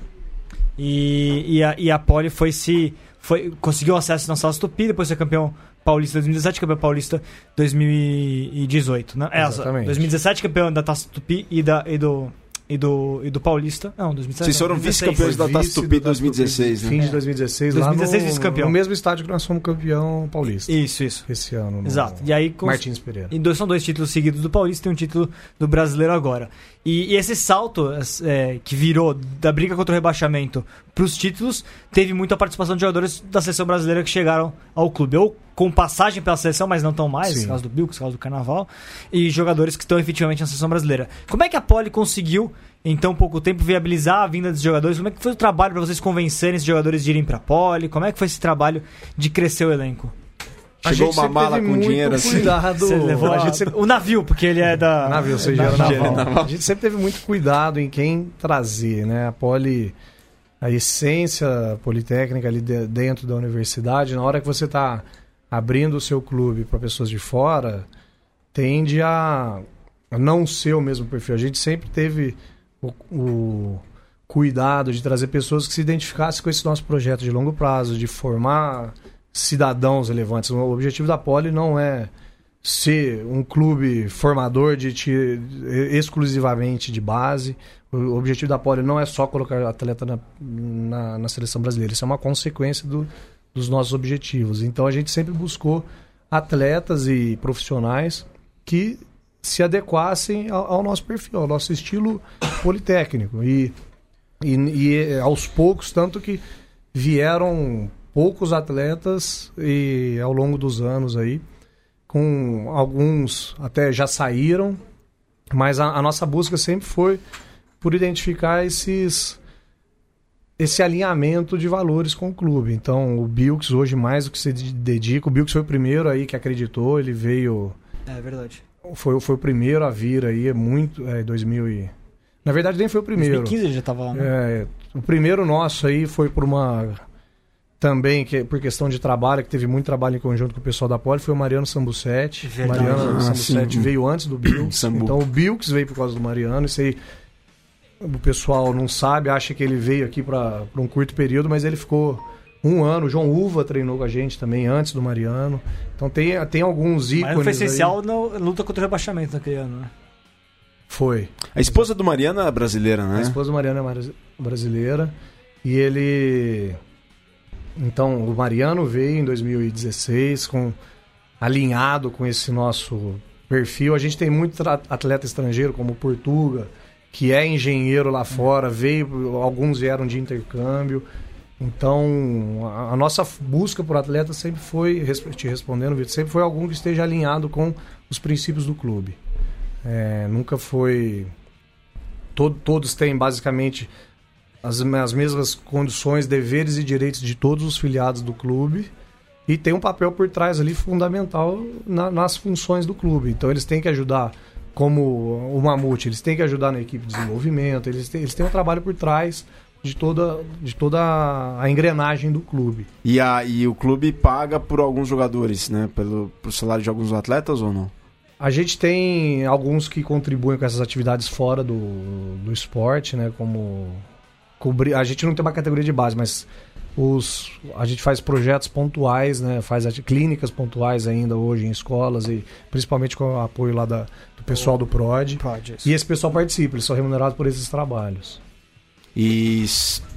e, e, a, e a Poli foi se. Foi, conseguiu acesso na Taça Tupi, depois foi campeão paulista 2017, campeão paulista 2018, né? É, Exatamente. 2017 campeão da Taça Tupi e, da, e do. E do, e do Paulista. Não, 2017. Vocês foram 2016. vice-campeões da Taça Tupi Taça 2016, né? Fim de É. 2016, 2016 lá no, vice-campeão. no mesmo estádio que nós fomos campeão paulista. Isso, isso. Esse ano. no Exato. E aí, cons- Martins Pereira. E dois, são dois títulos seguidos do Paulista e um título do Brasileiro agora. E, e esse salto é, que virou da briga contra o rebaixamento para os títulos teve muita participação de jogadores da seleção brasileira que chegaram ao clube. Ou com passagem pela seleção, mas não tão mais, Sim. no caso do Bilks, no caso do Carnaval, e jogadores que estão efetivamente na seleção brasileira. Como é que a Poli conseguiu, em tão pouco tempo, viabilizar a vinda desses jogadores? Como é que foi o trabalho para vocês convencerem esses jogadores de irem para a Poli? Como é que foi esse trabalho de crescer o elenco? A Chegou uma mala com dinheiro assim. Cuidado, Você levou a gente sempre- o navio, porque ele é da. Navio, ou seja, era naval. naval. A gente sempre teve muito cuidado em quem trazer, né? A poli, a essência politécnica ali de- dentro da universidade, na hora que você está abrindo o seu clube para pessoas de fora, tende a não ser o mesmo perfil. A gente sempre teve o, o cuidado de trazer pessoas que se identificassem com esse nosso projeto de longo prazo, de formar cidadãos relevantes. O objetivo da Poli não é ser um clube formador de exclusivamente de base. O objetivo da Poli não é só colocar atleta na, na, na seleção brasileira. Isso é uma consequência do- dos nossos objetivos. Então a gente sempre buscou atletas e profissionais que se adequassem ao, ao nosso perfil, ao nosso estilo politécnico. E, e, e aos poucos, tanto que vieram poucos atletas e ao longo dos anos aí, com alguns até já saíram, mas a, a nossa busca sempre foi por identificar esses esse alinhamento de valores com o clube. Então, o Bilks hoje mais do que se dedica, o Bilks foi o primeiro aí que acreditou, ele veio É verdade. foi, foi o primeiro a vir aí, é muito, é 2000 e Na verdade nem foi o primeiro. 2015 ele já tava lá, né? É, o primeiro nosso aí foi por uma. Também, que, por questão de trabalho, que teve muito trabalho em conjunto com o pessoal da Poli, foi o Mariano Sambucetti. Verdade. Mariano Ah, Sambucetti sim. veio antes do Bilks. Então o Bilks veio por causa do Mariano. Isso aí o pessoal não sabe, acha que ele veio aqui para um curto período, mas ele ficou um ano. O João Uva treinou com a gente também antes do Mariano. Então tem, tem alguns ícones. Mas foi aí. essencial na luta contra o rebaixamento naquele ano, né? Foi. A esposa do Mariano é brasileira, né? A esposa do Mariano é brasileira. E ele. Então, o Mariano veio em 2016 com alinhado com esse nosso perfil. A gente tem muito atleta estrangeiro, como o Portuga, que é engenheiro lá fora, veio, alguns vieram de intercâmbio. Então, a, nossa busca por atleta sempre foi, te respondendo, Vitor, sempre foi algum que esteja alinhado com os princípios do clube. É, nunca foi. to- todos têm basicamente as, as mesmas condições, deveres e direitos de todos os filiados do clube. e tem um papel por trás ali fundamental na- nas funções do clube. Então eles têm que ajudar, como o Mamute, eles têm que ajudar na equipe de desenvolvimento, eles têm, eles têm um trabalho por trás de toda, de toda a engrenagem do clube. E, a, e o clube paga por alguns jogadores, né? Pelo, pro salário de alguns atletas ou não? A gente tem alguns que contribuem com essas atividades fora do, do esporte, né? Como cobrir. A gente não tem uma categoria de base, mas os, a gente faz projetos pontuais, né? Faz clínicas pontuais ainda hoje em escolas e principalmente com o apoio lá da, do pessoal do PROD. Projects. E esse pessoal participa, eles são remunerados por esses trabalhos. E.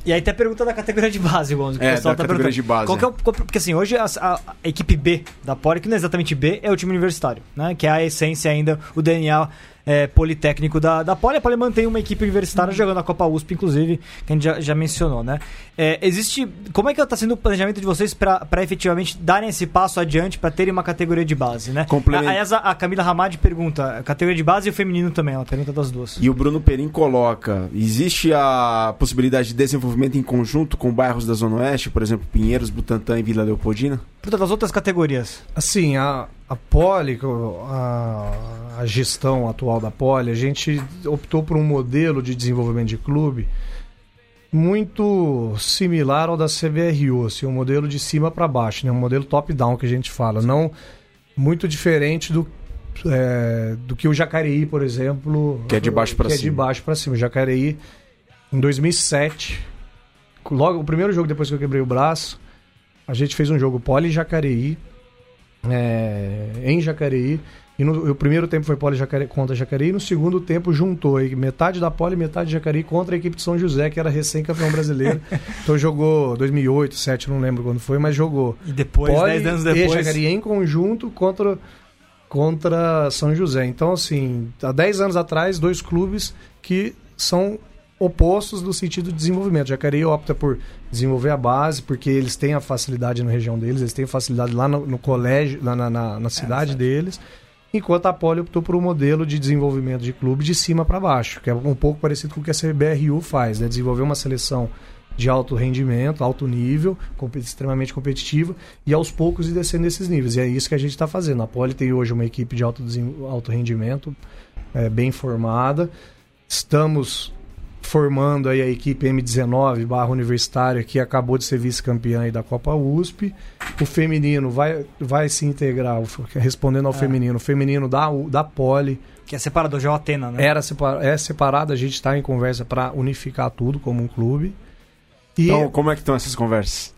E aí tem a pergunta da categoria de base, Gonzo. É, da tá categoria de base. Qual é o- qual- porque assim, hoje a, a- a equipe B da Poli, que não é exatamente B, é o time universitário, né? Que é a essência ainda, o DNA é, politécnico da, da Poli. A Poli mantém uma equipe universitária jogando a Copa USP, inclusive, que a gente já, já mencionou, né? É, existe. Como é que está sendo o planejamento de vocês para efetivamente darem esse passo adiante para terem uma categoria de base, né? Complement- Aliás, a, a Camila Ramad pergunta, a categoria de base e o feminino também, ela pergunta das duas. E o Bruno Perim coloca: existe a possibilidade de desenvolvimento em conjunto com bairros da Zona Oeste, por exemplo, Pinheiros, Butantã e Vila Leopoldina? Pergunta das outras categorias. Assim, a, a Poli, a, a gestão atual da Poli, a gente optou por um modelo de desenvolvimento de clube muito similar ao da CBRU, assim, um modelo de cima para baixo, né? um modelo top-down que a gente fala, não muito diferente do, é, do que o Jacareí, por exemplo, Que é de baixo pra que é de cima. baixo para cima. O Jacareí, em 2007, logo o primeiro jogo depois que eu quebrei o braço, a gente fez um jogo Poli Jacareí, é, em Jacareí. E no, o primeiro tempo foi Poli Jacareí contra Jacareí. E no segundo tempo juntou metade da Poli e metade de Jacareí contra a equipe de São José, que era recém-campeão brasileiro. então jogou 2008, 2007, não lembro quando foi, mas jogou. E depois, Poli 10 anos e depois. Jacareí em conjunto contra, contra São José. Então, assim, há 10 anos atrás, dois clubes que são opostos no sentido de desenvolvimento. Jacareí opta por desenvolver a base, porque eles têm a facilidade na região deles, eles têm facilidade lá no, no colégio, lá na, na, na cidade deles. Enquanto a Poli optou por um modelo de desenvolvimento de clube de cima para baixo, que é um pouco parecido com o que a CBRU faz, né? desenvolver uma seleção de alto rendimento, alto nível, extremamente competitiva, e aos poucos ir descendo esses níveis. E é isso que a gente está fazendo. A Poli tem hoje uma equipe de alto, alto rendimento, é, bem formada. Estamos formando aí a equipe M19 barra universitária que acabou de ser vice-campeã aí da Copa USP. O feminino vai, vai se integrar, respondendo ao É. feminino, o feminino da, da Poli Que é separador, já é o Atena, né? era separa, é separado, a gente está em conversa para unificar tudo como um clube. E Então, como é que estão essas conversas?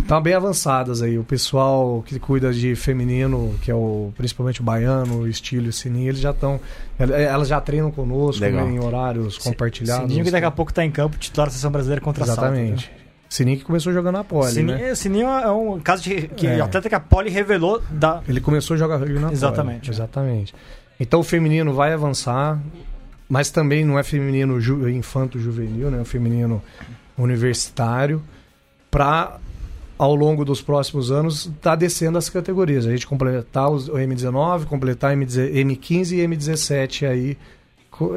Estão bem avançadas aí. O pessoal que cuida de feminino, que é o principalmente o baiano, o estilo e o sininho, eles já estão. Elas já treinam conosco Legal. em horários compartilhados. Sininho que daqui a pouco tá em campo, titular da seleção brasileira contra a Exatamente. Sininho que começou jogando na pole, Sininho, né? Sininho é um caso de que É. atleta que a Poli revelou da. Ele começou a jogar rugby na. Exatamente. Exatamente. Então o feminino vai avançar, mas também não é feminino ju infanto juvenil, né? É um feminino universitário para ao longo dos próximos anos tá descendo as categorias. A gente completar os- o M19, completar M10 M15 e M17 aí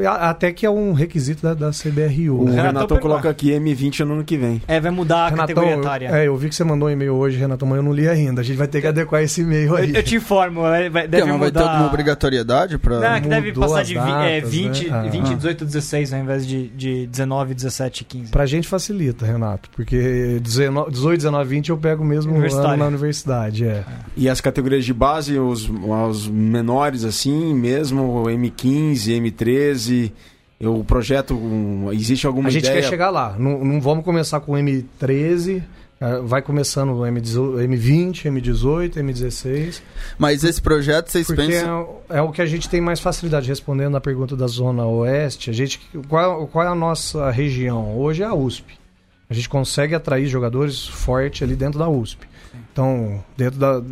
até que é um requisito da, da CBRU. O né? Renatão Renatão pergunta. coloca aqui M20 no ano que vem. É, vai mudar a categoria eu, etária. é, eu vi que você mandou um e-mail hoje, Renatão, mas eu não li ainda. A gente vai ter que adequar esse e-mail aí. Eu, eu te informo, vai, deve mas vai ter mudar. alguma obrigatoriedade pra. Não, é que deve passar as de é, datas, 20, né? Ah. 20, 18, 16 ao invés de, de 19, 17, 15. Pra gente facilita, Renato, porque 19 18, 19, 20 eu pego mesmo ano na universidade, é. E as categorias de base, os, os menores assim, mesmo M15, M13, o projeto, um, existe alguma A gente ideia? quer chegar lá, não, não vamos começar com M13, eh, vai começando o M18, M20, M18, M16, Mas esse projeto, vocês porque pensam. é, é o que a gente tem mais facilidade, respondendo a pergunta da Zona Oeste, a gente, qual, qual é a nossa região? Hoje é a USP. A gente consegue atrair jogadores fortes ali dentro da USP. Então, dentro da.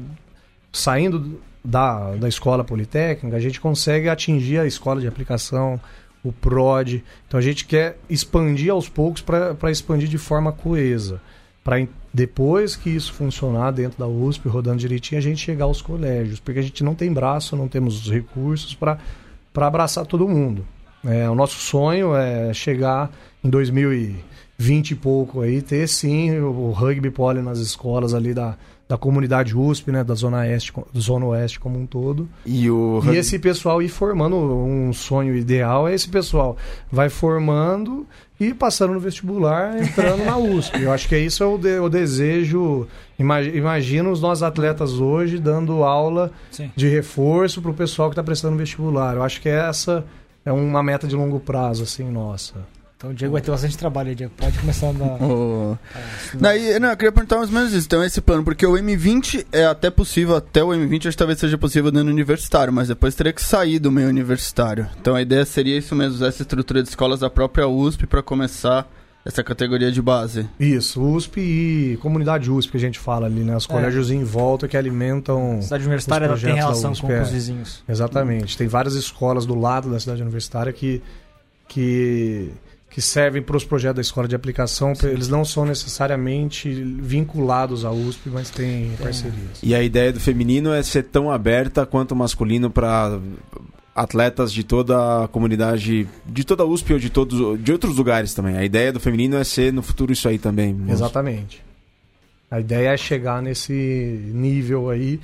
Saindo da, da escola politécnica, a gente consegue atingir a escola de aplicação, o PROD. Então a gente quer expandir aos poucos para expandir de forma coesa. Para depois que isso funcionar dentro da USP, rodando direitinho, a gente chegar aos colégios. Porque a gente não tem braço, não temos os recursos para abraçar todo mundo. É, o nosso sonho é chegar em 2020 e pouco aí, ter sim o, o rugby pole nas escolas ali da, da comunidade USP, né, da Zona Oeste, Zona Oeste como um todo. E o E esse pessoal ir formando, um sonho ideal é esse pessoal vai formando e passando no vestibular, entrando na USP. Eu acho que isso é o, de- o desejo. Ima- Imagina os nossos atletas hoje dando aula Sim. de reforço para o pessoal que está prestando vestibular. Eu acho que essa é uma meta de longo prazo, assim, nossa. Então o Diego vai ter bastante trabalho aí, Diego. Pode começar a dar. O- Daí, não, eu queria perguntar mais ou menos isso. Então, esse plano, porque o M20 é até possível, até o M20 acho que talvez seja possível dentro do universitário, mas depois teria que sair do meio universitário. Então, a ideia seria isso mesmo, usar essa estrutura de escolas da própria USP para começar essa categoria de base. Isso, USP e comunidade USP que a gente fala ali, né? Os colégios em volta que alimentam. A cidade universitária tem relação USP, com, é. com os vizinhos. Exatamente. Tem várias escolas do lado da cidade universitária que, que, que servem para os projetos da escola de aplicação. Eles não são necessariamente vinculados à USP, mas têm parcerias. E a ideia do feminino é ser tão aberta quanto o masculino para atletas de toda a comunidade, de toda a USP ou de todos de outros lugares também. A ideia do feminino é ser no futuro isso aí também. moço. Exatamente. A ideia é chegar nesse nível aí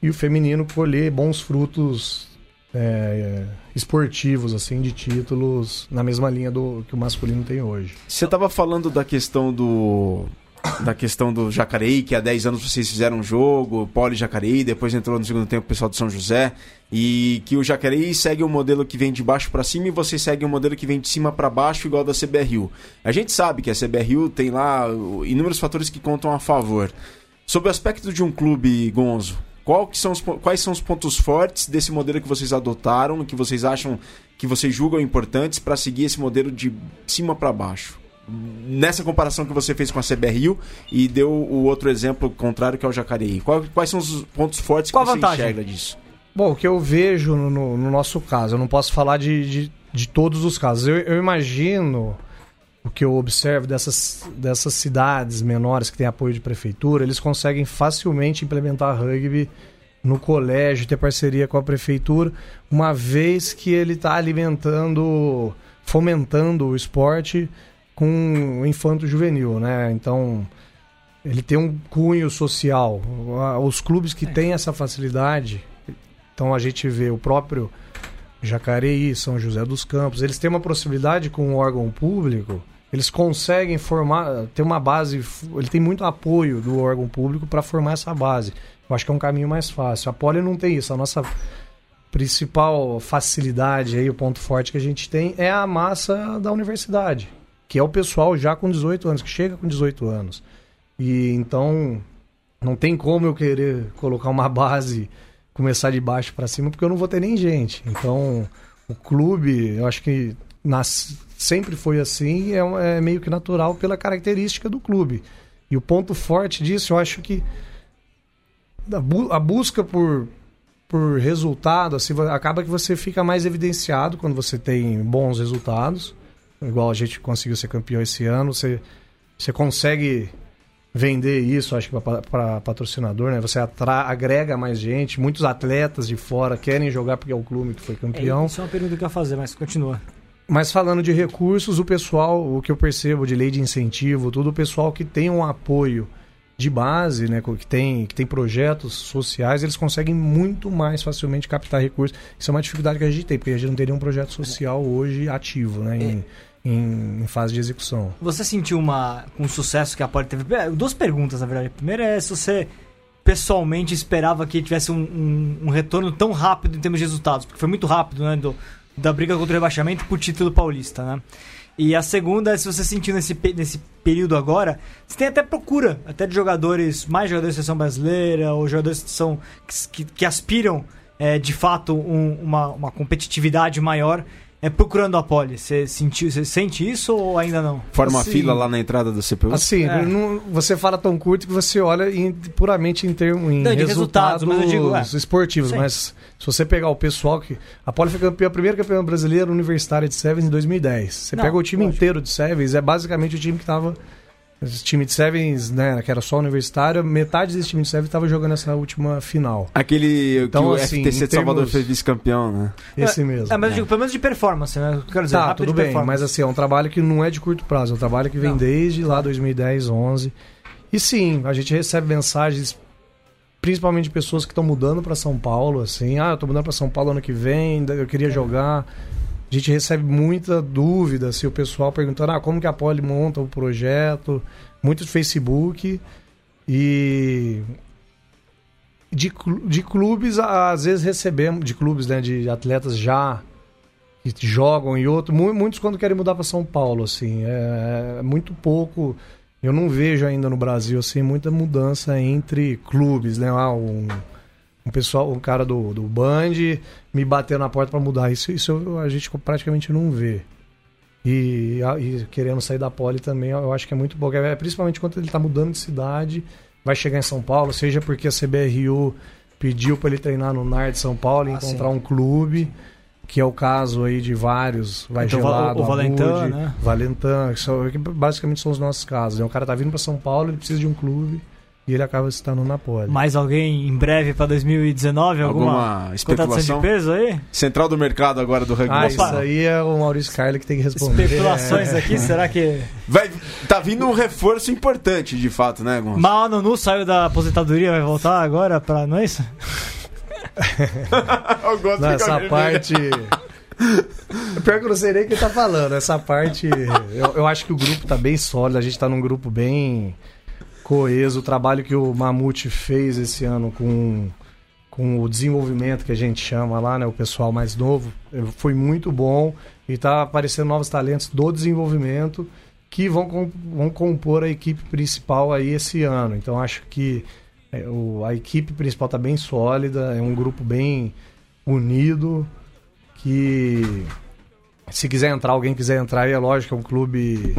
e o feminino colher bons frutos é, esportivos, assim, de títulos na mesma linha do que o masculino tem hoje. Você estava falando da questão do da questão do Jacareí, que há 10 anos vocês fizeram um jogo, Poli Jacareí, depois entrou no segundo tempo o pessoal de São José, e que o Jacareí segue um modelo que vem de baixo para cima e vocês seguem um modelo que vem de cima para baixo, igual da CBRU. A gente sabe que a CBRU tem lá inúmeros fatores que contam a favor. Sobre o aspecto de um clube, Gonzo, qual que são os quais são os pontos fortes desse modelo que vocês adotaram, que vocês acham, que vocês julgam importantes para seguir esse modelo de cima para baixo? nessa comparação que você fez com a CBRU e deu o outro exemplo contrário que é o Jacareí. Quais são os pontos fortes Qual a que você vantagem? enxerga disso? Bom, o que eu vejo no, no- no nosso caso, eu não posso falar de, de, de todos os casos. Eu, eu imagino o que eu observo dessas, dessas cidades menores que têm apoio de prefeitura, eles conseguem facilmente implementar rugby no colégio, ter parceria com a prefeitura, uma vez que ele está alimentando, fomentando o esporte com o infanto juvenil, né? Então, ele tem um cunho social. Os clubes que têm essa facilidade, então a gente vê o próprio Jacareí, São José dos Campos, eles têm uma proximidade com o órgão público, eles conseguem formar, ter uma base, ele tem muito apoio do órgão público para formar essa base. Eu acho que é um caminho mais fácil. A Poli não tem isso. A nossa principal facilidade aí, o ponto forte que a gente tem é a massa da universidade, que é o pessoal já com 18 anos, que chega com 18 anos. E então não tem como eu querer colocar uma base, começar de baixo para cima, porque eu não vou ter nem gente. Então, o clube, eu acho que nas, sempre foi assim, é, um- é meio que natural pela característica do clube. E o ponto forte disso, eu acho que a, bu- a busca por, por resultado, assim, acaba que você fica mais evidenciado quando você tem bons resultados. Igual a gente conseguiu ser campeão esse ano, você, você consegue vender isso, acho que para patrocinador, né? Você agrega mais gente, muitos atletas de fora querem jogar porque é o clube que foi campeão. É, isso é uma pergunta que eu ia fazer, mas continua. Mas falando de recursos, o pessoal, o que eu percebo de lei de incentivo, tudo o pessoal que tem um apoio de base, né, que tem, que tem projetos sociais, eles conseguem muito mais facilmente captar recursos. Isso é uma dificuldade que a gente tem, porque a gente não teria um projeto social hoje ativo, né, em, em, em fase de execução. Você sentiu uma, um sucesso que a Poli teve? É, Duas perguntas, na verdade. A primeira é se você pessoalmente esperava que tivesse um, um- um retorno tão rápido em termos de resultados, porque foi muito rápido, né? Do, da briga contra o rebaixamento pro título paulista, né? E a segunda é se você sentiu nesse, nesse período agora, você tem até procura, até de jogadores, mais jogadores de seleção brasileira, ou jogadores que, são, que, que aspiram é, de fato um- uma, uma competitividade maior, é, procurando a Poli. Você sentiu, você sente isso ou ainda não? Forma Assim- fila lá na entrada da CPU? Assim, É. não- você fala tão curto que você olha em- puramente em termos em Não, de resultados, resultados, mas eu digo, é. esportivos, Sim. mas se você pegar o pessoal que a Poli foi campeã, a primeira campeã brasileira universitária de Sevens em 2010. Você Não, pega o time lógico. inteiro de Sevens, é basicamente o time que tava esse time de Sevens, né, que era só universitário, metade desse time de Sevens estava jogando essa última final. Aquele Então, que o assim, FTC de Salvador termos- fez vice-campeão, né? Esse mesmo. É, mas eu digo, pelo menos de performance, né? Eu Quero dizer, Tá, tudo de bem, mas assim, é um trabalho que não é de curto prazo, é um trabalho que vem Não. desde lá 2010, 11. E sim, a gente recebe mensagens principalmente de pessoas que estão mudando para São Paulo, assim, ah, eu tô mudando para São Paulo ano que vem, eu queria jogar. A gente recebe muita dúvida, assim, o pessoal perguntando, ah, como que a Poli monta o projeto, muito de Facebook e de, de clubes, às vezes recebemos, de clubes, né, de atletas já que jogam e outros, muitos quando querem mudar para São Paulo, assim, é, é, muito pouco, eu não vejo ainda no Brasil, assim, muita mudança entre clubes, né, ah, um, um pessoal, um cara do, do Band me bater na porta para mudar, isso, isso a gente praticamente não vê. E, e, querendo sair da pole também, eu acho que é muito bom. É, principalmente quando ele está mudando de cidade, vai chegar em São Paulo, seja porque a CBRU pediu para ele treinar no NAR de São Paulo e ah, encontrar sim. um clube, que é o caso aí de vários, vai então, gelado, o, o Valentin, né? Que, são, que basicamente são os nossos casos. Né? O cara tá vindo para São Paulo, ele precisa de um clube e ele acaba se estando na pole. Mais alguém em breve para 2019? Alguma, alguma especulação? de peso aí? Central do mercado agora do rugby. Ah, isso aí é o Maurício Carli que tem que responder. Especulações é. aqui, será que... Vai, tá vindo um reforço importante, de fato, né, Gonçalo? Mal Nunu saiu da aposentadoria, vai voltar agora para nós? eu gosto não, essa parte... Pior que eu não sei nem o que ele tá falando. Essa parte, eu, eu acho que o grupo tá bem sólido, a gente tá num grupo bem coeso. O trabalho que o Mamute fez esse ano com, com o desenvolvimento que a gente chama lá, né? O pessoal mais novo, eh, foi muito bom. E está aparecendo novos talentos do desenvolvimento que vão, vão compor a equipe principal aí esse ano. Então acho que o, a equipe principal está bem sólida, é um grupo bem unido, que se quiser entrar, alguém quiser entrar, é lógico, é um clube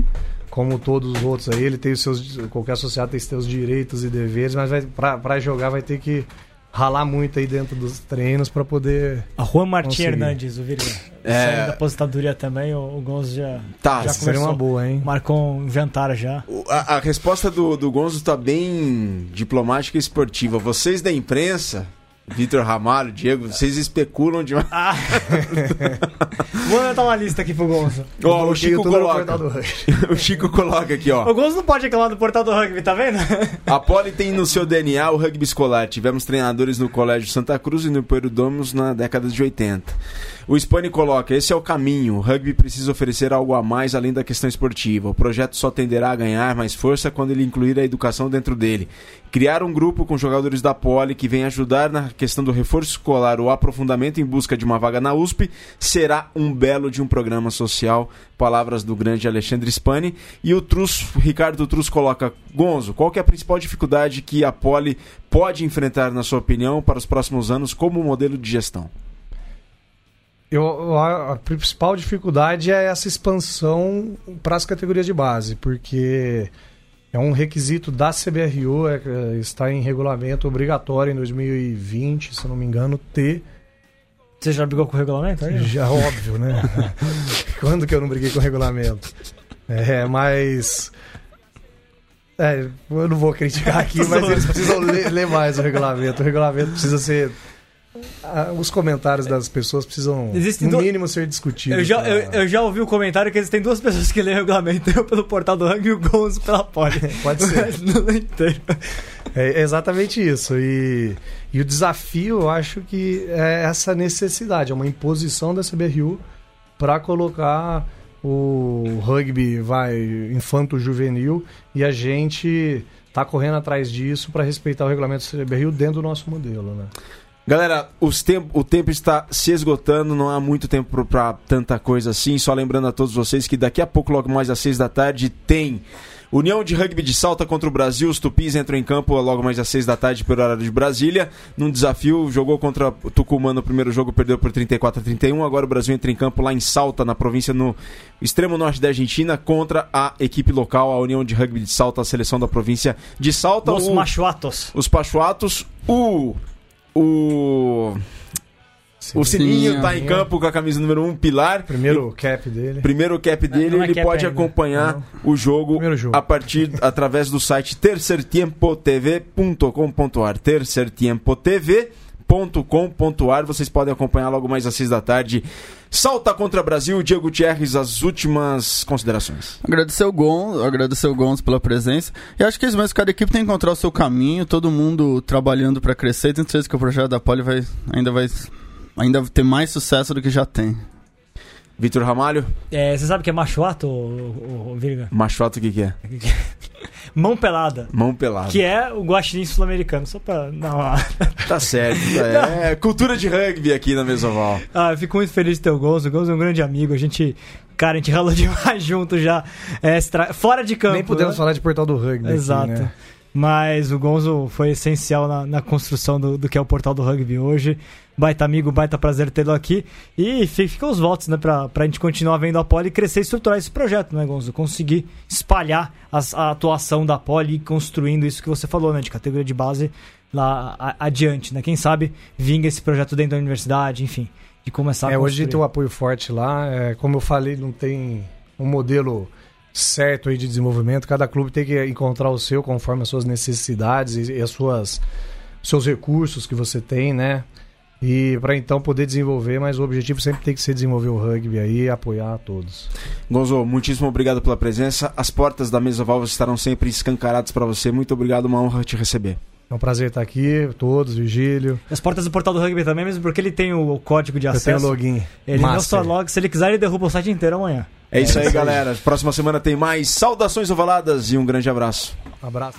como todos os outros aí, ele tem os seus. Qualquer associado tem seus direitos e deveres, mas para jogar vai ter que ralar muito aí dentro dos treinos para poder. A Juan Martins Hernandes, o Virga. É... da aposentadoria também, o, o Gonzo já. Tá, já seria uma boa, hein? Marcou um jantar já. A, a resposta do, do Gonzo tá bem diplomática e esportiva. Vocês da imprensa Vitor Ramalho, Diego, vocês especulam demais. Ah. Vou anotar uma lista aqui pro Gonzo. Ó, o Chico coloca. o Chico coloca aqui, ó. O Gonzo não pode reclamar do portal do rugby, tá vendo? A Poli tem no seu DNA o rugby escolar. Tivemos treinadores no Colégio Santa Cruz e no Poeiro Domus na década de 80. O Spani coloca: esse é o caminho. O rugby precisa oferecer algo a mais além da questão esportiva. O projeto só tenderá a ganhar mais força quando ele incluir a educação dentro dele. Criar um grupo com jogadores da Poli que venha ajudar na questão do reforço escolar ou aprofundamento em busca de uma vaga na USP será um belo de um programa social. Palavras do grande Alexandre Spani. E o Trus, Ricardo Trus coloca: Gonzo, qual é a principal dificuldade que a Poli pode enfrentar, na sua opinião, para os próximos anos como modelo de gestão? Eu, a, a, principal dificuldade é essa expansão para as categorias de base, porque é um requisito da CBRU, é, é, está em regulamento obrigatório em 2020, se não me engano, ter. Você já brigou com o regulamento? Aí? Já, óbvio, né? Quando que eu não briguei com o regulamento? É, mas. É, eu não vou criticar aqui, mas eles precisam ler, ler mais o regulamento. O regulamento precisa ser os comentários das pessoas precisam, Existem no mínimo, ser discutidos. Eu já, pra... eu, eu, já ouvi o comentário que existem duas pessoas que leem o regulamento, eu pelo portal do Hang e o Gonzo pela Poli. Pode ser. não inteiro. É exatamente isso. E, e o desafio, eu acho que é essa necessidade, é uma imposição da CBRU para colocar o rugby vai infanto-juvenil e a gente tá correndo atrás disso para respeitar o regulamento da CBRU dentro do nosso modelo, né? Galera, temp o tempo está se esgotando, não há muito tempo para tanta coisa assim. Só lembrando a todos vocês que daqui a pouco, logo mais às seis da tarde, tem União de Rugby de Salta contra o Brasil. Os Tupis entram em campo logo mais às seis da tarde pelo horário de Brasília. Num desafio, jogou contra o Tucumã no primeiro jogo, perdeu por 34 a 31. Agora o Brasil entra em campo lá em Salta, na província, no extremo norte da Argentina, contra a equipe local, a União de Rugby de Salta, a seleção da província de Salta. Os o, Machuatos. Os Pachuatos. O o. O Sininho tá em campo com a camisa número 1, um, pilar. Primeiro cap dele. Primeiro cap dele, não, não é ele pode ainda. acompanhar não. o jogo, jogo, a partir através do site tercertiempotv.com.ar. Tercertiempotv rugby.com.ar. Vocês podem acompanhar logo mais às seis da tarde. Salta contra Brasil, Diego Gutierrez, as últimas considerações. Agradecer o Gon, agradecer o Gonzo pela presença. E acho que é isso mesmo, cada equipe tem que encontrar o seu caminho, todo mundo trabalhando para crescer. Tenho certeza que o projeto da Poli vai, ainda vai ainda ter mais sucesso do que já tem. Vitor Ramalho, É, você sabe o que é machoato, ô, ô, ô, Virga? machoto o que, que é? Mão pelada. Mão pelada. Que é o guaxinim sul-americano, só pra dar uma... Tá certo. É, cultura de rugby aqui na Mesoval. Ah, eu fico muito feliz de ter o Gonzo. O Gonzo é um grande amigo. A gente, cara, a gente ralou demais junto já. extra, fora de campo. Nem podemos né? falar de portal do rugby. Exato. Aqui, né? Mas o Gonzo foi essencial na, na construção do, do que é o portal do rugby hoje. Baita amigo, baita prazer tê-lo aqui. E fi- fica os votos, né, pra, pra gente continuar vendo a Poli crescer e estruturar esse projeto, né, Gonzo? Conseguir espalhar as- a atuação da Poli e construindo isso que você falou, né, de categoria de base lá a- adiante, né? Quem sabe vinga esse projeto dentro da universidade, enfim, de começar a É, hoje construir. tem um apoio forte lá. É, como eu falei, não tem um modelo certo aí de desenvolvimento. Cada clube tem que encontrar o seu conforme as suas necessidades e, e as suas seus recursos que você tem, né? E para então poder desenvolver, mas o objetivo sempre tem que ser desenvolver o rugby aí e apoiar a todos. Gonzo, muitíssimo obrigado pela presença. As portas da Mesoval estarão sempre escancaradas para você. Muito obrigado, uma honra te receber. É um prazer estar aqui, todos, Vigílio. As portas do portal do rugby também, mesmo porque ele tem o, código de Eu acesso. tenho login. Ele não Master. só logo, se ele quiser, ele derruba o site inteiro amanhã. É isso aí, galera. Próxima semana tem mais. Saudações ovaladas e um grande abraço. Abraço.